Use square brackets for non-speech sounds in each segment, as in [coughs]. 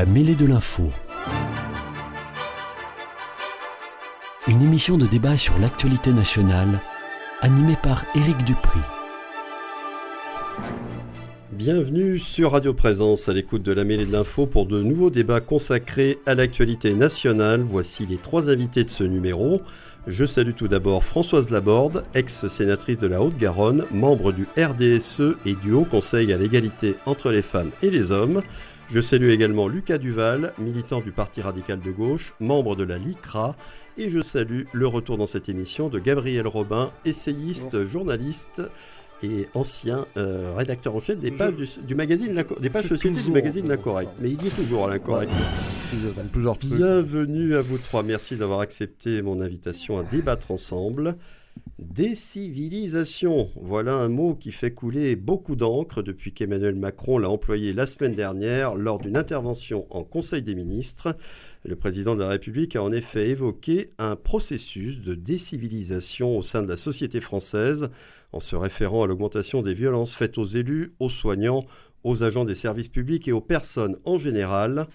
La mêlée de l'info. Une émission de débat sur l'actualité nationale animée par Éric Dupri. Bienvenue sur Radio Présence à l'écoute de la mêlée de l'info pour de nouveaux débats consacrés à l'actualité nationale. Voici les trois invités de ce numéro. Je salue tout d'abord Françoise Laborde, ex-sénatrice de la Haute-Garonne, membre du RDSE et du Haut Conseil à l'égalité entre les femmes et les hommes. Je salue également Lucas Duval, militant du Parti radical de gauche, membre de la LICRA, et je salue le retour dans cette émission de Gabriel Robin, essayiste, journaliste et ancien euh, rédacteur en chef des pages du, magazine des pages société du magazine L'Incorrect. Mais il y est toujours à l'Incorrect. Bienvenue à vous trois. Merci d'avoir accepté mon invitation à débattre ensemble. Décivilisation, voilà un mot qui fait couler beaucoup d'encre depuis qu'Emmanuel Macron l'a employé la semaine dernière lors d'une intervention en Conseil des ministres. Le président de la République a en effet évoqué un processus de décivilisation au sein de la société française en se référant à l'augmentation des violences faites aux élus, aux soignants, aux agents des services publics et aux personnes en général.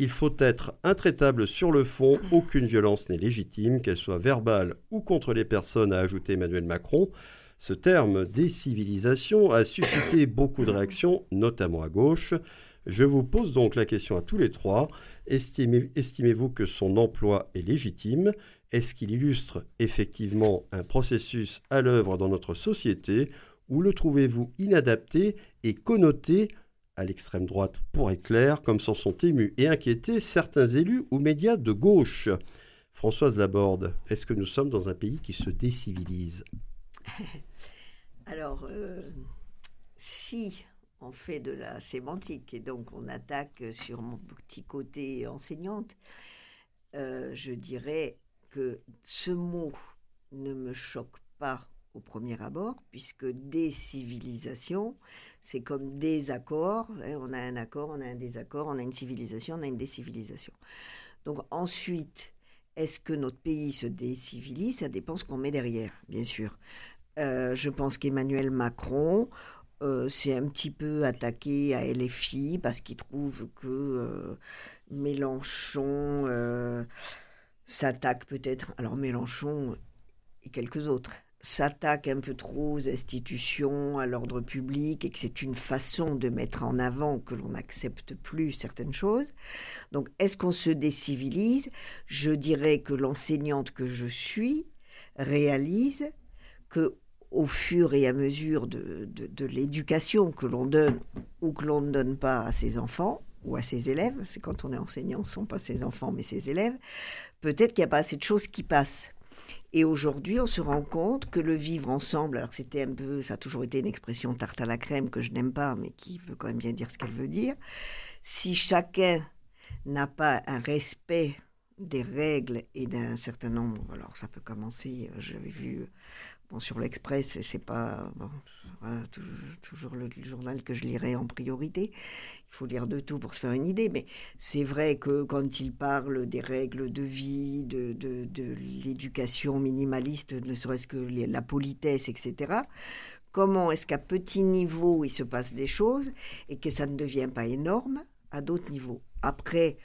Il faut être intraitable sur le fond. Aucune violence n'est légitime, qu'elle soit verbale ou contre les personnes, a ajouté Emmanuel Macron. Ce terme décivilisation a suscité [coughs] beaucoup de réactions, notamment à gauche. Je vous pose donc la question à tous les trois. Estimez-vous que son emploi est légitime? Est-ce qu'il illustre effectivement un processus à l'œuvre dans notre société? Ou le trouvez-vous inadapté et connoté à l'extrême droite pour éclair, comme s'en sont émus et inquiétés certains élus ou médias de gauche. Françoise Laborde, est-ce que nous sommes dans un pays qui se décivilise? [laughs] Alors, euh, si on fait de la sémantique et donc on attaque sur mon petit côté enseignante, euh, je dirais que ce mot ne me choque pas au premier abord, puisque décivilisation, c'est comme des accords. Hein, on a un accord, on a un désaccord, on a une civilisation, on a une décivilisation. Donc ensuite, est-ce que notre pays se décivilise? Ça dépend ce qu'on met derrière, bien sûr. Euh, je pense qu'Emmanuel Macron euh, s'est un petit peu attaqué à LFI parce qu'il trouve que euh, Mélenchon s'attaque peut-être. Alors Mélenchon et quelques autres s'attaque un peu trop aux institutions, à l'ordre public, et que c'est une façon de mettre en avant que l'on n'accepte plus certaines choses. Donc, est-ce qu'on se décivilise? Je dirais que l'enseignante que je suis réalise que au fur et à mesure de, de l'éducation que l'on donne ou que l'on ne donne pas à ses enfants, ou à ses élèves, c'est quand on est enseignant, ce ne sont pas ses enfants mais ses élèves, peut-être qu'il n'y a pas assez de choses qui passent. Et aujourd'hui, on se rend compte que le vivre ensemble, alors c'était un peu, ça a toujours été une expression tarte à la crème que je n'aime pas, mais qui veut quand même bien dire ce qu'elle veut dire. Si chacun n'a pas un respect des règles et d'un certain nombre, alors ça peut commencer, euh, j'avais vu Bon, sur l'Express, c'est pas toujours le, journal que je lirai en priorité. Il faut lire de tout pour se faire une idée, mais c'est vrai que quand il parle des règles de vie, de, de l'éducation minimaliste, ne serait-ce que la politesse, etc., comment est-ce qu'à petit niveau il se passe des choses et que ça ne devient pas énorme à d'autres niveaux? Après,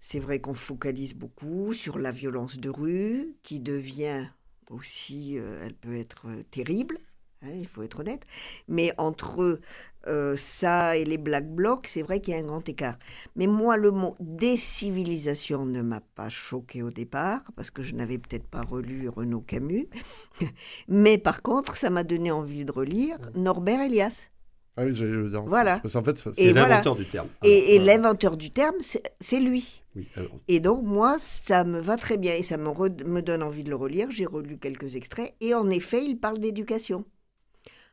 c'est vrai qu'on focalise beaucoup sur la violence de rue qui devient aussi, euh, elle peut être euh, terrible, hein, il faut être honnête, mais entre euh, ça et les Black Blocs, c'est vrai qu'il y a un grand écart. Mais moi, le mot décivilisation ne m'a pas choqué au départ, parce que je n'avais peut-être pas relu Renaud Camus, [laughs] mais par contre, ça m'a donné envie de relire Norbert Elias. Ah oui, j'allais dire. Voilà. Parce en fait, c'est l'inventeur du terme. Et, l'inventeur du terme, c'est lui. Et donc, moi, ça me va très bien et ça me, me donne envie de le relire. J'ai relu quelques extraits et en effet, il parle d'éducation.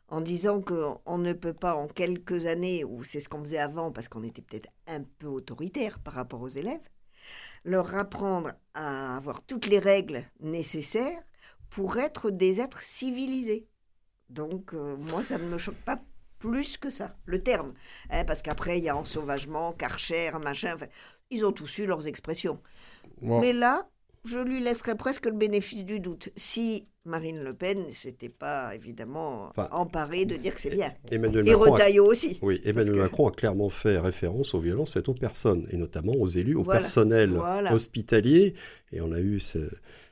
En disant qu'on ne peut pas, en quelques années, ou c'est ce qu'on faisait avant, parce qu'on était peut-être un peu autoritaire par rapport aux élèves, leur apprendre à avoir toutes les règles nécessaires pour être des êtres civilisés. Donc, euh, moi, ça ne me choque pas plus que ça, le terme. Hein, parce qu'après, il y a ensauvagement, karcher, machin. ils ont tous eu leurs expressions. Mais là, je lui laisserais presque le bénéfice du doute. Si Marine Le Pen s'était pas évidemment emparée de dire que c'est bien. Emmanuel et Retailleau aussi. Oui, Emmanuel Macron a clairement fait référence aux violences faites aux personnes, et notamment aux élus, au personnel hospitalier. Et on a eu ce,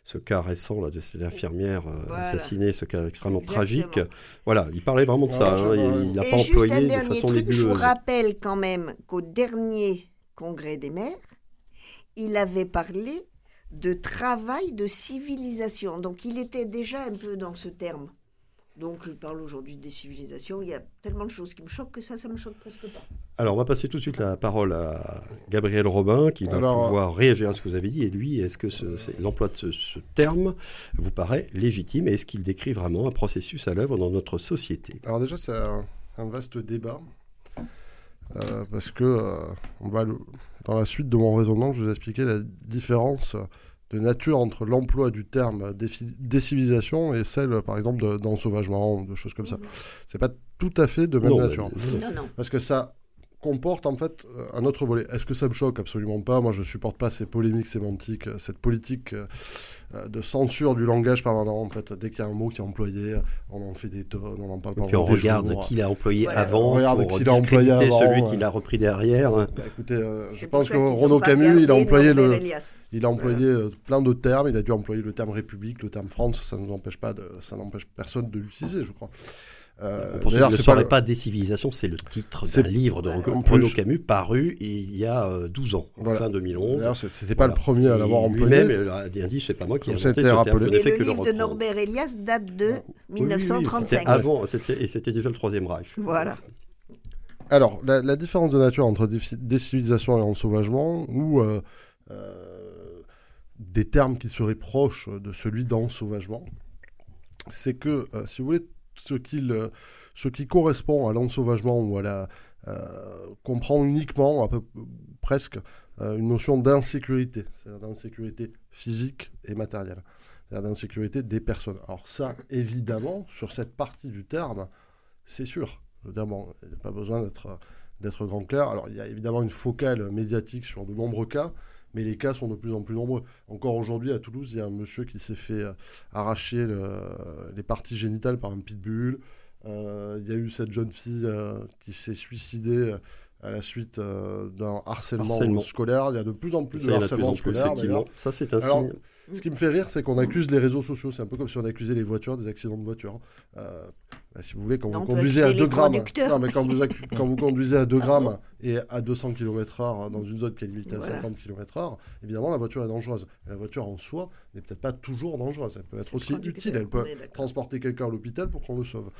ce cas récent là, de cette infirmière euh, assassinée, ce cas extrêmement tragique. Voilà, il parlait vraiment de ça. Hein, il n'a pas employé de façon truc, Je vous rappelle quand même qu'au dernier congrès des maires, il avait parlé de travail de civilisation. Donc il était déjà un peu dans ce terme. Donc il parle aujourd'hui des civilisations. Il y a tellement de choses qui me choquent que ça, ça me choque presque pas. Alors on va passer tout de suite la parole à Gabriel Robin qui va pouvoir réagir à ce que vous avez dit. Et lui, est-ce que l'emploi de ce, terme vous paraît légitime et est-ce qu'il décrit vraiment un processus à l'œuvre dans notre société? Alors déjà, c'est un, vaste débat. Euh, parce que euh, on va dans la suite de mon raisonnement, je vais vous expliquer la différence de nature entre l'emploi du terme décivilisation et celle, par exemple, d'ensauvagement, de, choses comme ça. Mhm. C'est pas tout à fait de même nature. Non, non. Parce que ça comporte en fait euh, un autre volet. Est-ce que ça me choque? Absolument pas. Moi, je supporte pas ces polémiques sémantiques, euh, cette politique euh, de censure du langage permanent. En fait, dès qu'il y a un mot qui est employé, on en fait des tonnes, on en parle pas. Et puis on regarde qui l'a employé avant, on regarde qui l'a employé avant, celui qui l'a repris derrière. Bah, écoutez, je pense que Renaud Camus, il a employé le, il a employé plein de termes. Il a dû employer le terme République, le terme France. Ça ne nous empêche pas de, ça n'empêche personne de l'utiliser, je crois. Euh, Pour ceux qui ne sauraient pas, Décivilisation, c'est le titre d'un livre de Renaud Camus paru il y a 12 euh, ans, en fin 2011. D'ailleurs, c'était pas le premier à l'avoir employé. Lui-même a dit, c'est pas moi qui ai inventé ce terme. Et le livre de Norbert Elias date de 1935. avant, et c'était déjà le Troisième Reich. Voilà. Alors, la, différence de nature entre décivilisation et ensauvagement, ou euh, des termes qui seraient proches de celui d'ensauvagement, c'est que, si vous voulez, ce, qui correspond à l'ensauvagement ou à la euh, comprend uniquement, à peu, presque, euh, une notion d'insécurité, c'est-à-dire d'insécurité physique et matérielle, c'est-à-dire d'insécurité des personnes. Alors ça, évidemment, sur cette partie du terme, c'est sûr. Évidemment, il n'y a pas besoin d'être grand clair. Alors il y a évidemment une focale médiatique sur de nombreux cas, mais les cas sont de plus en plus nombreux. Encore aujourd'hui, à Toulouse, il y a un monsieur qui s'est fait euh, arracher les parties génitales par un pitbull. Euh, il y a eu cette jeune fille euh, qui s'est suicidée à la suite d'un harcèlement, scolaire. Il y a de plus en plus de harcèlement scolaire. Ça, c'est un signe. Ce qui me fait rire, c'est qu'on accuse les réseaux sociaux. C'est un peu comme si on accusait les voitures des accidents de voiture. Euh, bah, si vous voulez, quand vous conduisez à 2 grammes, non, mais quand vous, quand vous conduisez à 2 grammes et à 200 km/h dans une zone qui est limitée à 50 km/h, évidemment, la voiture est dangereuse. la voiture en soi n'est peut-être pas toujours dangereuse. Elle peut être aussi utile. Elle peut transporter quelqu'un à l'hôpital pour qu'on le sauve.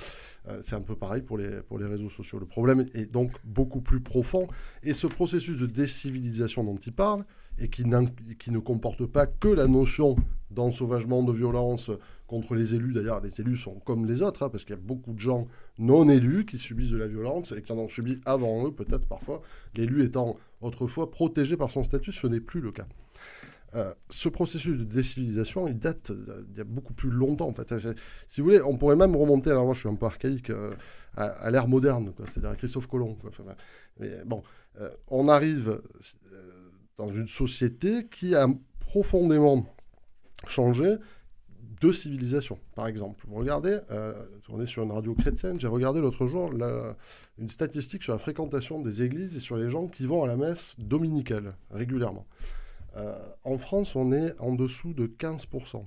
Euh, c'est un peu pareil pour les, pour les réseaux sociaux. Le problème est donc beaucoup plus profond. Et ce processus de décivilisation dont il parle, et qui, ne comporte pas que la notion d'ensauvagement, de violence contre les élus. D'ailleurs, les élus sont comme les autres, hein, parce qu'il y a beaucoup de gens non élus qui subissent de la violence et qui en ont subi avant eux, peut-être parfois, l'élu étant autrefois protégé par son statut, ce n'est plus le cas. ce processus de décivilisation, il date d'il y a beaucoup plus longtemps. En fait. Si vous voulez, on pourrait même remonter, alors moi je suis un peu archaïque, à, l'ère moderne, c'est-à-dire à Christophe Colomb. mais bon, on arrive dans une société qui a profondément changé de civilisation, par exemple. Vous regardez, euh, on est sur une radio chrétienne, j'ai regardé l'autre jour une statistique sur la fréquentation des églises et sur les gens qui vont à la messe dominicale régulièrement. Euh, en France, on est en dessous de 15%.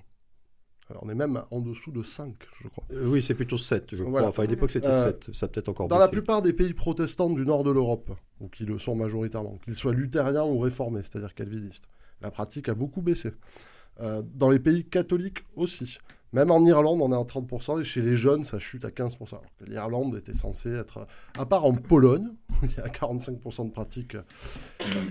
Alors, on est même en dessous de 5, je crois. Euh, oui, c'est plutôt 7, je crois. Enfin, à l'époque, c'était 7. Ça peut-être encore Dans la plupart des pays protestants du nord de l'Europe, ou qui le sont majoritairement, qu'ils soient luthériens ou réformés, c'est-à-dire calvinistes, la pratique a beaucoup baissé. Euh, dans les pays catholiques aussi. Même en Irlande, on est à 30%, et chez les jeunes, ça chute à 15%. L'Irlande était censée être, à part en Pologne, où [laughs] il y a 45% de pratique.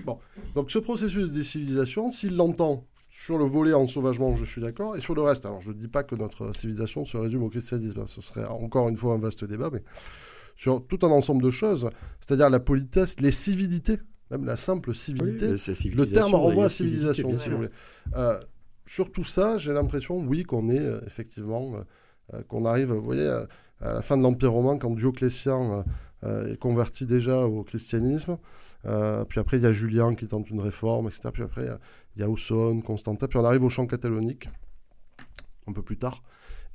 bon. Donc ce processus de décivilisation, s'il l'entend sur le volet en sauvagement, je suis d'accord, et sur le reste, alors je ne dis pas que notre civilisation se résume au christianisme, ce serait encore une fois un vaste débat, mais sur tout un ensemble de choses, c'est-à-dire la politesse, les civilités, même la simple civilité, le terme renvoie à civilisation, si vous voulez. Euh, sur tout ça, j'ai l'impression, oui, qu'on est euh, effectivement, euh, qu'on arrive, vous voyez, à, la fin de l'Empire romain, quand Dioclétien est converti déjà au christianisme. puis après, il y a Julien qui tente une réforme, etc. Puis après, il y a Ausone, Constantin. Puis on arrive au champ catalonique, un peu plus tard.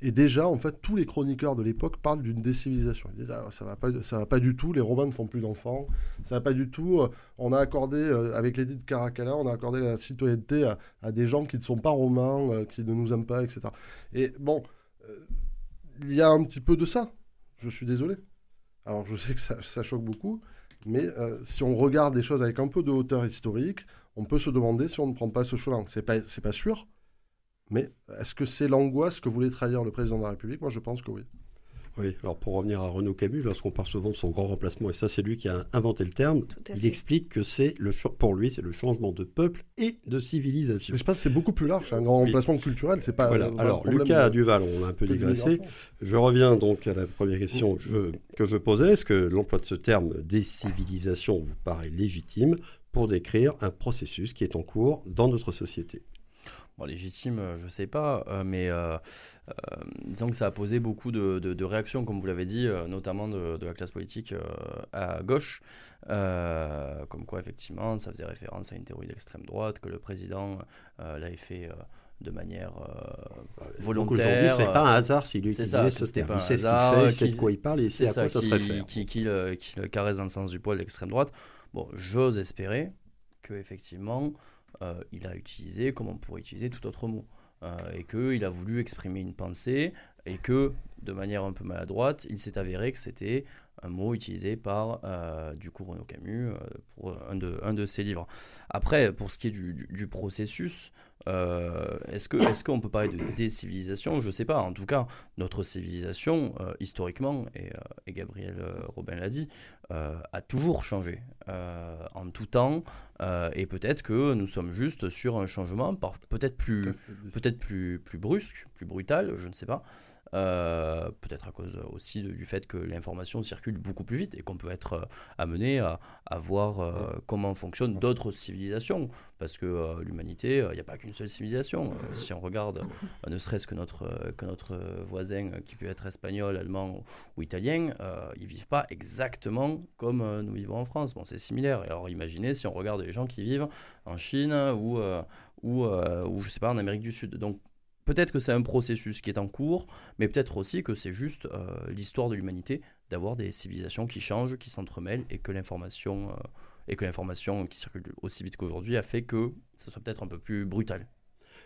Et déjà, en fait, tous les chroniqueurs de l'époque parlent d'une décivilisation. Ils disent ah, ça va pas, va pas du tout. Les Romains ne font plus d'enfants. Ça va pas du tout. Euh, on a accordé, euh, avec l'édit de Caracalla, on a accordé la citoyenneté à, des gens qui ne sont pas romains, euh, qui ne nous aiment pas, etc. Et bon, il y a un petit peu de ça. Je suis désolé. Alors, je sais que ça, ça choque beaucoup, mais si on regarde les choses avec un peu de hauteur historique, on peut se demander si on ne prend pas ce chemin. C'est pas, c'est pas sûr. Mais est-ce que c'est l'angoisse que voulait trahir le président de la République? Moi, je pense que oui. Oui, alors pour revenir à Renaud Camus, lorsqu'on parle souvent de son grand remplacement, et ça c'est lui qui a inventé le terme, il explique que c'est le pour lui c'est le changement de peuple et de civilisation. Je pense c'est beaucoup plus large, c'est un grand remplacement culturel, c'est pas. Voilà. Alors Lucas Duval, on a un peu digressé. Je reviens donc à la première question que je posais. Est-ce que l'emploi de ce terme décivilisation vous paraît légitime? Pour décrire un processus qui est en cours dans notre société légitime, euh, je ne sais pas, euh, mais euh, disons que ça a posé beaucoup de, réactions, comme vous l'avez dit, notamment de, la classe politique à gauche, comme quoi effectivement ça faisait référence à une théorie d'extrême droite, que le président l'avait fait de manière volontaire. Aujourd'hui, c'est pas un hasard s'il utilise ce terme. Il sait ce qu'il fait, il sait de quoi il parle, il sait à quoi ça, se réfère. Qui, qui, le, caresse dans le sens du poil l'extrême droite. Bon, j'ose espérer que effectivement euh, il a utilisé comme on pourrait utiliser tout autre mot. Euh, et qu'il a voulu exprimer une pensée et que, de manière un peu maladroite, il s'est avéré que c'était un mot utilisé par euh, du coup Renaud Camus pour un de, un de ses livres. Après, pour ce qui est du, processus, est-ce qu'on est qu'on peut parler de décivilisation? Je ne sais pas. En tout cas, notre civilisation, historiquement, et, et Gabriel Robin l'a dit, a toujours changé en tout temps. Euh, et peut-être que nous sommes juste sur un changement, peut-être plus, peut-être plus, plus brusque, plus brutal, je ne sais pas. Euh, peut-être à cause aussi du fait que l'information circule beaucoup plus vite et qu'on peut être euh, amené à, à voir comment fonctionnent d'autres civilisations. Parce que l'humanité, il n'y a pas qu'une seule civilisation. si on regarde, ne serait-ce que notre, que notre voisin qui peut être espagnol, allemand ou italien, ils vivent pas exactement comme nous vivons en France. Bon, c'est similaire. Alors imaginez si on regarde les gens qui vivent en Chine ou, ou, ou je sais pas, en Amérique du Sud. Donc peut-être que c'est un processus qui est en cours, mais peut-être aussi que c'est juste euh, l'histoire de l'humanité d'avoir des civilisations qui changent, qui s'entremêlent et que l'information euh, et que l'information qui circule aussi vite qu'aujourd'hui a fait que ça soit peut-être un peu plus brutal.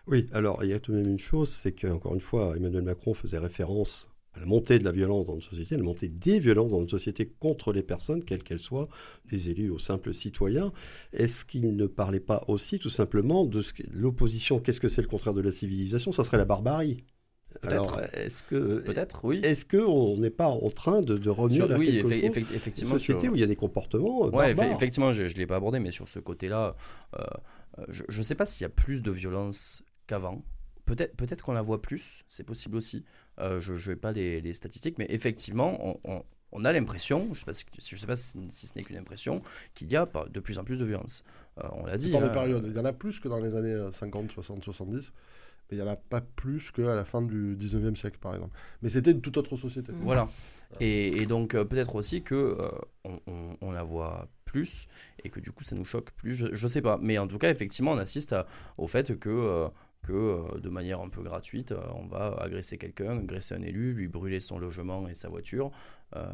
Oui, alors il y a tout de même une chose, c'est qu'encore une fois, Emmanuel Macron faisait référence la montée de la violence dans notre société, la montée des violences dans notre société contre les personnes, quelles qu'elles soient, des élus aux simples citoyens. Est-ce qu'il ne parlait pas aussi tout simplement de l'opposition Qu'est-ce que c'est le contraire de la civilisation? Ça serait la barbarie. Alors, est-ce que peut-être oui Est-ce que on n'est pas en train de, de revenir vers effectivement, une société où il y a des comportements ouais, effectivement, je, ne l'ai pas abordé, mais sur ce côté-là, euh, je ne sais pas s'il y a plus de violence qu'avant. Peut-être peut qu'on la voit plus, c'est possible aussi. Euh, je ne vais pas les, statistiques, mais effectivement, on a l'impression, je ne sais, sais, pas si, ce n'est qu'une impression, qu'il y a de plus en plus de violence. Euh, on l'a dit. Par hein. périodes. Il y en a plus que dans les années 50, 60, 70 mais il n'y en a pas plus qu'à la fin du 19e siècle, par exemple. Mais c'était une toute autre société. Voilà. Et, donc, euh, peut-être aussi que euh, on, la voit plus et que du coup, ça nous choque plus. Je ne sais pas. Mais en tout cas, effectivement, on assiste au fait que. Euh, que de manière un peu gratuite, on va agresser quelqu'un, agresser un élu, lui brûler son logement et sa voiture, euh,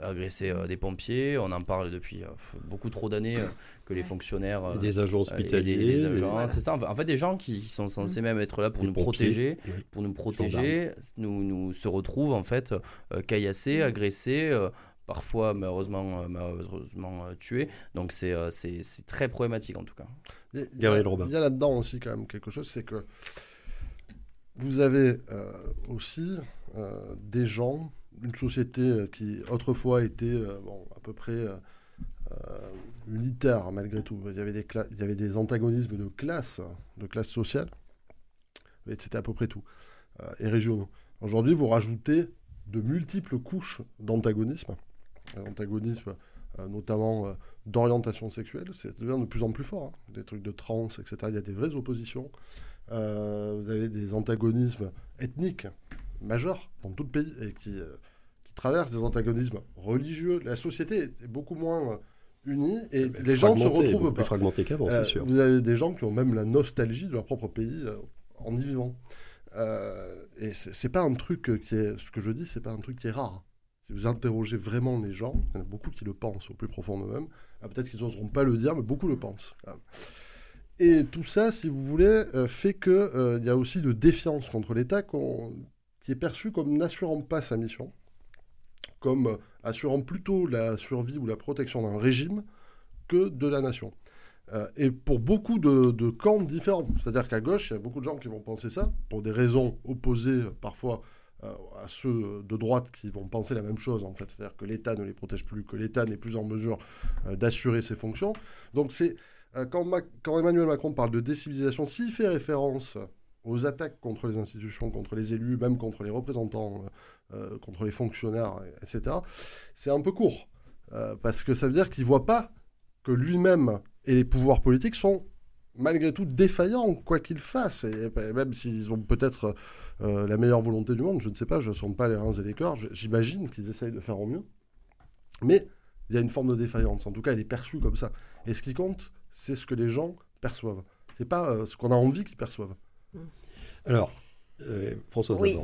agresser euh, des pompiers. On en parle depuis euh, beaucoup trop d'années que les fonctionnaires. des agents hospitaliers. C'est ça. En fait, des gens qui sont censés mm. même être là pour nous protéger, pour nous protéger, nous, nous se retrouvent en fait caillassés, mm. agressés parfois malheureusement, malheureusement tués. Donc c'est très problématique en tout cas. Il y a, il y a là-dedans aussi quand même quelque chose, c'est que vous avez aussi des gens une société euh, qui autrefois était euh, bon, à peu près euh, unitaire malgré tout. Il y, avait des il y avait des antagonismes de classe, de classe sociale, mais c'était à peu près tout, et régionaux. Aujourd'hui, vous rajoutez de multiples couches d'antagonisme, antagonisme notamment d'orientation sexuelle, ça devient de plus en plus fort, hein. des trucs de trans, etc. Il y a des vraies oppositions. vous avez des antagonismes ethniques majeurs dans tout le pays et qui, travers des antagonismes religieux. La société est beaucoup moins euh, unie et les gens se retrouvent pas. Plus fragmentés qu'avant, c'est euh, sûr. Vous avez des gens qui ont même la nostalgie de leur propre pays euh, en y vivant. et c'est pas un truc qui est, ce que je dis, c'est pas un truc qui est rare. Si vous interrogez vraiment les gens, il y en a beaucoup qui le pensent au plus profond d'eux-mêmes. Ah, peut-être qu'ils n'oseront pas le dire, mais beaucoup le pensent. Et tout ça, si vous voulez, fait qu'il il y a aussi de défiance contre l'État qui est perçu comme n'assurant pas sa mission comme assurant plutôt la survie ou la protection d'un régime que de la nation. Euh, et pour beaucoup de, camps différents. C'est-à-dire qu'à gauche, il y a beaucoup de gens qui vont penser ça, pour des raisons opposées parfois euh, à ceux de droite qui vont penser la même chose, en fait. C'est-à-dire que l'État ne les protège plus, que l'État n'est plus en mesure euh, d'assurer ses fonctions. Donc c'est quand, quand, Emmanuel Macron parle de décivilisation, s'il fait référence aux attaques contre les institutions, contre les élus, même contre les représentants euh, contre les fonctionnaires, etc., c'est un peu court. Euh, parce que ça veut dire qu'il ne voit pas que lui-même et les pouvoirs politiques sont malgré tout défaillants, quoi qu'ils fassent. Et, même s'ils ont peut-être euh, la meilleure volonté du monde, je ne sais pas, je ne sens pas les reins et les cœurs, j'imagine qu'ils essayent de faire au mieux. Mais il y a une forme de défaillance, en tout cas elle est perçue comme ça. Et ce qui compte, c'est ce que les gens perçoivent. C'est pas ce qu'on a envie qu'ils perçoivent. Alors, François oui.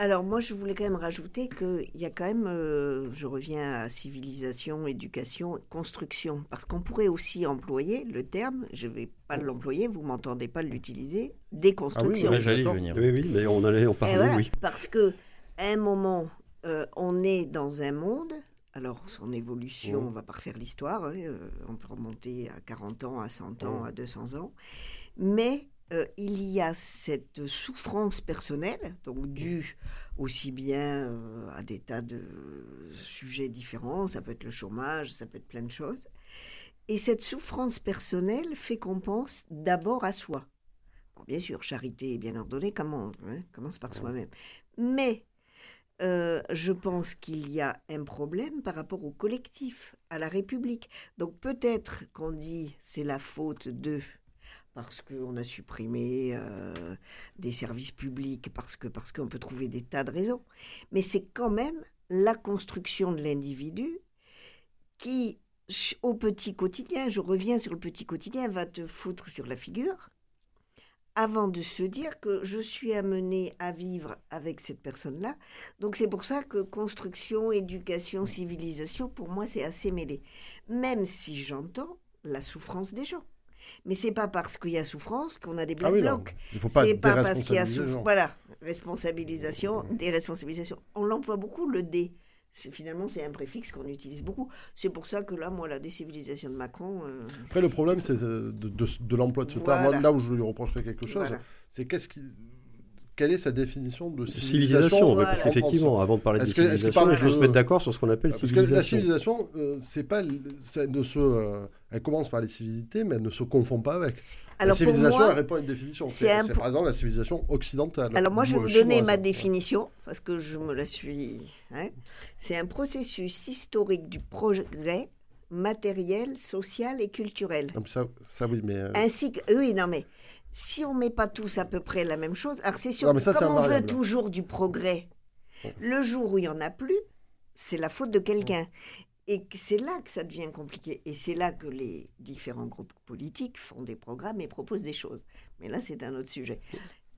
Alors moi, je voulais quand même rajouter qu'il y a quand même, euh, je reviens à civilisation, éducation, construction, parce qu'on pourrait aussi employer le terme, je ne vais pas l'employer, vous m'entendez pas l'utiliser, déconstruction. Ah oui, j'allais venir. Oui, oui, mais on allait en parler, oui. Parce que à un moment, euh, on est dans un monde, alors son évolution, on va pas refaire l'histoire, hein, euh, on peut remonter à 40 ans, à 100 ans, à 200 ans, mais euh, il y a cette souffrance personnelle, donc due aussi bien euh, à des tas de sujets différents, ça peut être le chômage, ça peut être plein de choses. Et cette souffrance personnelle fait qu'on pense d'abord à soi. bien sûr, charité bien ordonnée comment, hein, commence par soi-même. Mais euh, je pense qu'il y a un problème par rapport au collectif, à la République. Donc peut-être qu'on dit c'est la faute de parce qu'on a supprimé euh, des services publics, parce que parce qu'on peut trouver des tas de raisons. Mais c'est quand même la construction de l'individu qui, au petit quotidien, je reviens sur le petit quotidien, va te foutre sur la figure avant de se dire que je suis amené à vivre avec cette personne-là. Donc c'est pour ça que construction, éducation, civilisation, pour moi, c'est assez mêlé. Même si j'entends la souffrance des gens. Mais c'est pas parce qu'il y a souffrance qu'on a des black ah blocs. C'est pas parce qu'il y a souffrance. Voilà, responsabilisation, déresponsabilisation. On l'emploie beaucoup, le D. Finalement, c'est un préfixe qu'on utilise beaucoup. C'est pour ça que là, moi, la décivilisation de Macron. Euh, Après, le problème, c'est de, de, l'emploi de ce terme. là où je lui reprocherais quelque chose, c'est qu'est-ce qui quelle est sa définition de civilisation, Parce qu'effectivement, avant de parler de civilisation, il faut se mettre d'accord sur ce qu'on appelle civilisation. Parce que la civilisation, euh, c'est pas, ça ne se, euh, elle commence par les civilités, mais elle ne se confond pas avec. Alors, la pour civilisation, moi, elle répond à une définition. c'est po- par exemple la civilisation occidentale. Alors moi, je vais ou, vous euh, donner ma Ouais. définition, parce que je me la suis... hein. C'est un processus historique du progrès matériel, social et culturel. Mais ça, ça, oui, mais. euh, Ainsi que... Oui, non mais, si on met pas tous à peu près la même chose, alors c'est sûr Non, mais que ça, c'est comme on veut toujours du progrès, le jour où il y en a plus, c'est la faute de quelqu'un. Et c'est là que ça devient compliqué. Et c'est là que les différents groupes politiques font des programmes et proposent des choses. Mais là, c'est un autre sujet.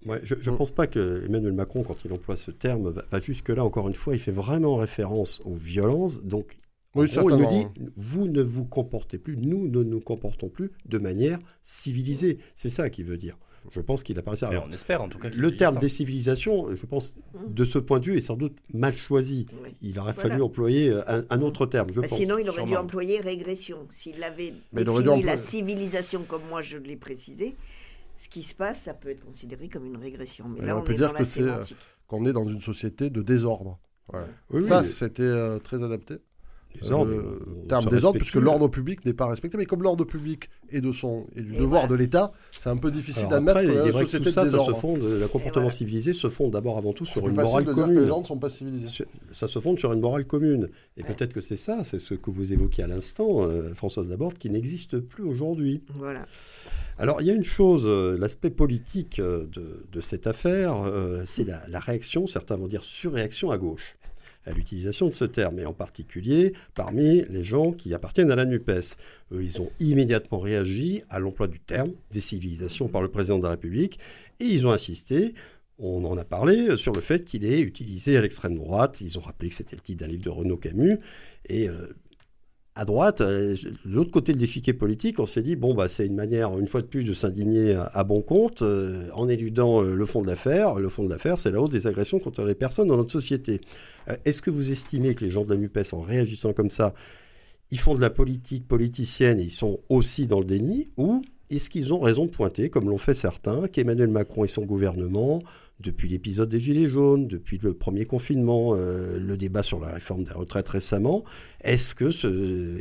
Ouais, je ne pense pas que Emmanuel Macron, quand il emploie ce terme, va, va jusque-là. Encore une fois, il fait vraiment référence aux violences. Donc, Oui, gros, il nous dit vous ne vous comportez plus, nous ne nous comportons plus de manière civilisée. C'est ça qu'il veut dire. Je pense qu'il a parlé ça. Alors, on espère en tout cas. le terme ça. décivilisation, je pense, de ce point de vue, est sans doute mal choisi. Oui. Il aurait Voilà. fallu employer euh, un, un autre terme, je Bah, pense. sinon, il aurait dû employer régression. S'il avait Mais défini la civilisation comme moi je l'ai précisé, ce qui se passe, ça peut être considéré comme une régression. Mais là, on on, peut est dire dans que la euh, sémantique. Qu'on est dans une société de désordre. Oui, ça, c'était euh, très adapté. Les ordres, le on- on terme se désordre, puisque l'ordre public n'est pas respecté. Mais comme l'ordre public est de son et du Et devoir de l'État, c'est un peu difficile Alors d'admettre après, que il est la vrai que société tout ça, de ça se désordre. fonde, le comportement civilisé se fonde d'abord avant tout sur une morale de dire que commune. les gens ne sont pas civilisés. Ça se fonde sur une morale commune. Et peut-être que c'est ça, c'est ce que vous évoquiez à l'instant, euh, Françoise Laborde, qui n'existe plus aujourd'hui. Voilà. Alors, il y a une chose, euh, l'aspect politique euh, de, de cette affaire, euh, c'est la, la réaction, certains vont dire surréaction à gauche, à l'utilisation de ce terme, et en particulier parmi les gens qui appartiennent à la NUPES. Eux, ils ont immédiatement réagi à l'emploi du terme décivilisation par le président de la République, et ils ont insisté. On en a parlé sur le fait qu'il est utilisé à l'extrême droite. Ils ont rappelé que c'était le titre d'un livre de Renaud Camus. Et euh, à droite, euh, l'autre côté de l'échiquier politique, on s'est dit bon bah c'est une manière une fois de plus de s'indigner à, bon compte euh, en éludant euh, le fond de l'affaire. Le fond de l'affaire, c'est la hausse des agressions contre les personnes dans notre société. Est-ce que vous estimez que les gens de la Nupes, en réagissant comme ça, ils font de la politique politicienne et ils sont aussi dans le déni ou est-ce qu'ils ont raison de pointer, comme l'ont fait certains, qu'Emmanuel Macron et son gouvernement, depuis l'épisode des Gilets jaunes, depuis le premier confinement, euh, le débat sur la réforme des retraites récemment, est-ce que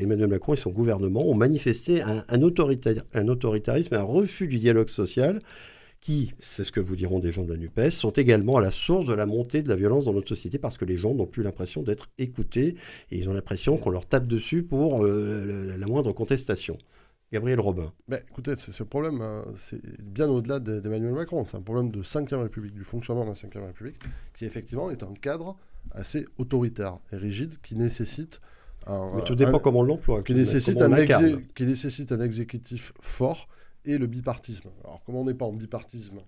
Emmanuel Macron et son gouvernement ont manifesté un, un autorita- un autoritarisme un refus du dialogue social qui, c'est ce que vous diront des gens de la NUPES, sont également à la source de la montée de la violence dans notre société parce que les gens n'ont plus l'impression d'être écoutés et ils ont l'impression qu'on leur tape dessus pour euh, la moindre contestation. Gabriel Robin. Mais écoutez, c'est ce problème, hein, c'est bien au-delà de- d'Emmanuel Macron. C'est un problème de 5ème République, du fonctionnement de la 5ème République, qui effectivement est un cadre assez autoritaire et rigide qui nécessite un, Mais tout dépend un- comment on l'emploie. qui nécessite, un exé- qui nécessite un exécutif fort et le bipartisme. Alors, comme on n'est pas en bipartisme,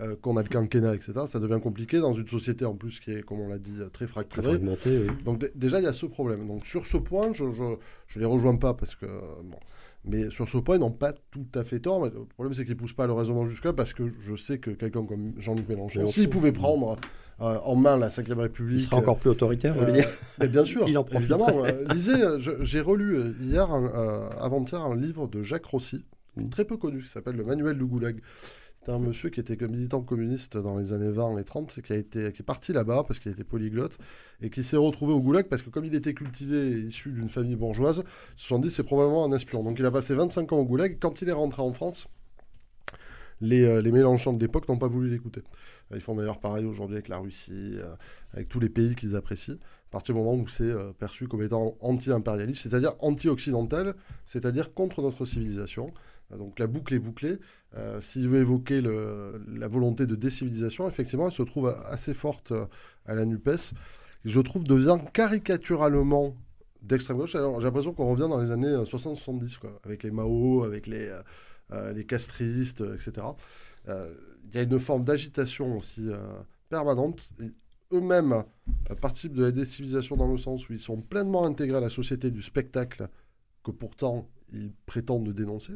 euh, qu'on a le quinquennat, etc., ça devient compliqué dans une société en plus qui est, comme on l'a dit, euh, très Très fracturée. fragmenté, oui. Donc dé- déjà, il y a ce problème. Donc sur ce point, je ne les rejoins pas parce que... bon. Mais sur ce point, ils n'ont pas tout à fait tort. Mais le problème, c'est qu'ils ne poussent pas le raisonnement jusque-là parce que je sais que quelqu'un comme Jean-Luc Mélenchon, s'il pouvait prendre euh, en main la 5ème République... Il sera encore plus autoritaire, euh, [laughs] mais bien sûr, Il en évidemment. euh, lisez, j'ai relu hier, avant-hier, un livre de Jacques Rossi, très peu connu, qui s'appelle Le Manuel du Goulag. C'est un monsieur qui était militant communiste dans les années 20 et 30, et qui, a été, qui est parti là-bas parce qu'il était polyglotte, et qui s'est retrouvé au Goulag parce que comme il était cultivé et issu d'une famille bourgeoise, ils se sont dit c'est probablement un espion. Donc il a passé 25 ans au Goulag. Quand il est rentré en France, les, euh, les Mélenchons de l'époque n'ont pas voulu l'écouter. Euh, Ils font d'ailleurs pareil aujourd'hui avec la Russie, euh, avec tous les pays qu'ils apprécient, à partir du moment où c'est perçu comme étant anti-impérialiste, c'est-à-dire anti-occidental, c'est-à-dire contre notre civilisation. Euh, Donc la boucle est bouclée. Euh, S'il veut évoquer la volonté de décivilisation, effectivement, elle se trouve assez forte euh, à la NUPES. Je trouve devient caricaturalement d'extrême gauche. J'ai l'impression qu'on revient dans les années euh, 60-70, quoi, avec les Mao, avec les, euh, euh, les castristes, euh, etc. Euh, Il y a une forme d'agitation aussi euh, permanente. Eux-mêmes euh, participent de la décivilisation dans le sens où ils sont pleinement intégrés à la société du spectacle que pourtant ils prétendent dénoncer.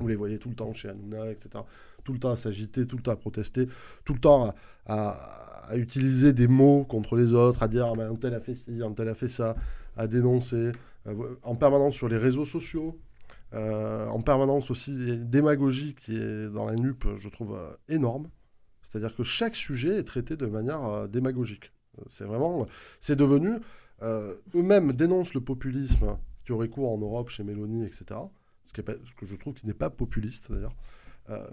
Vous les voyez tout le temps chez Hanouna, etc. Tout le temps à s'agiter, tout le temps à protester, tout le temps à, utiliser des mots contre les autres, à dire ah, mais un tel a fait ci, un tel a fait ça, à dénoncer, en permanence sur les réseaux sociaux, euh, en permanence aussi démagogie qui est dans la NUP, je trouve euh, énorme. C'est-à-dire que chaque sujet est traité de manière euh, démagogique. C'est vraiment, c'est devenu, eux-mêmes dénoncent le populisme qui aurait cours en Europe chez Mélanie, etc. Ce, qui est pas- ce que je trouve qui n'est pas populiste d'ailleurs. euh,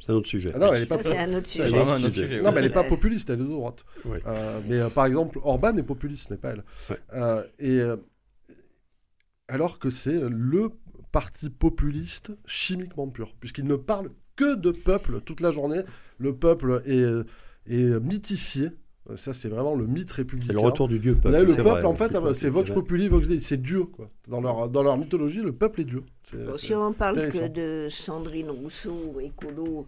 C'est un autre sujet. ah non, elle est Ça, pas c'est un autre C'est C'est sujet. vraiment un autre sujet. sujet. non, mais elle n'est pas populiste, elle est de droite. Oui. Euh, mais euh, par exemple, Orban est populiste, mais pas elle. Ouais. Euh, et euh, alors que c'est le parti populiste chimiquement pur, puisqu'il ne parle que de peuple toute la journée. Le peuple est, est mythifié. Euh, Ça, c'est vraiment le mythe républicain. C'est le retour du dieu peuple. Là, le peuple, vrai, en fait, c'est Vox. Populi, Vox Dei, c'est Dieu, quoi. Dans leur, dans leur mythologie, le peuple est Dieu. C'est- Bon, si on parle que de Sandrine Rousseau, écolo,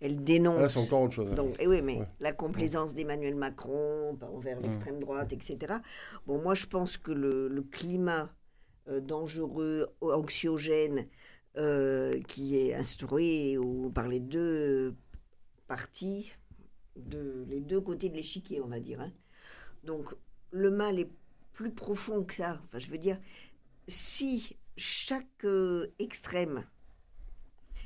elle Là, dénonce. c'est encore autre chose. Donc, et oui, mais Ouais. la complaisance d'Emmanuel Macron par- envers l'extrême droite, etc. Bon, moi, je pense que le, le climat euh, dangereux, anxiogène, euh, qui est instauré ou par les deux partis, de, les deux côtés de l'échiquier, on va dire. hein. Donc, le mal est plus profond que ça. Enfin, je veux dire, si chaque euh, extrême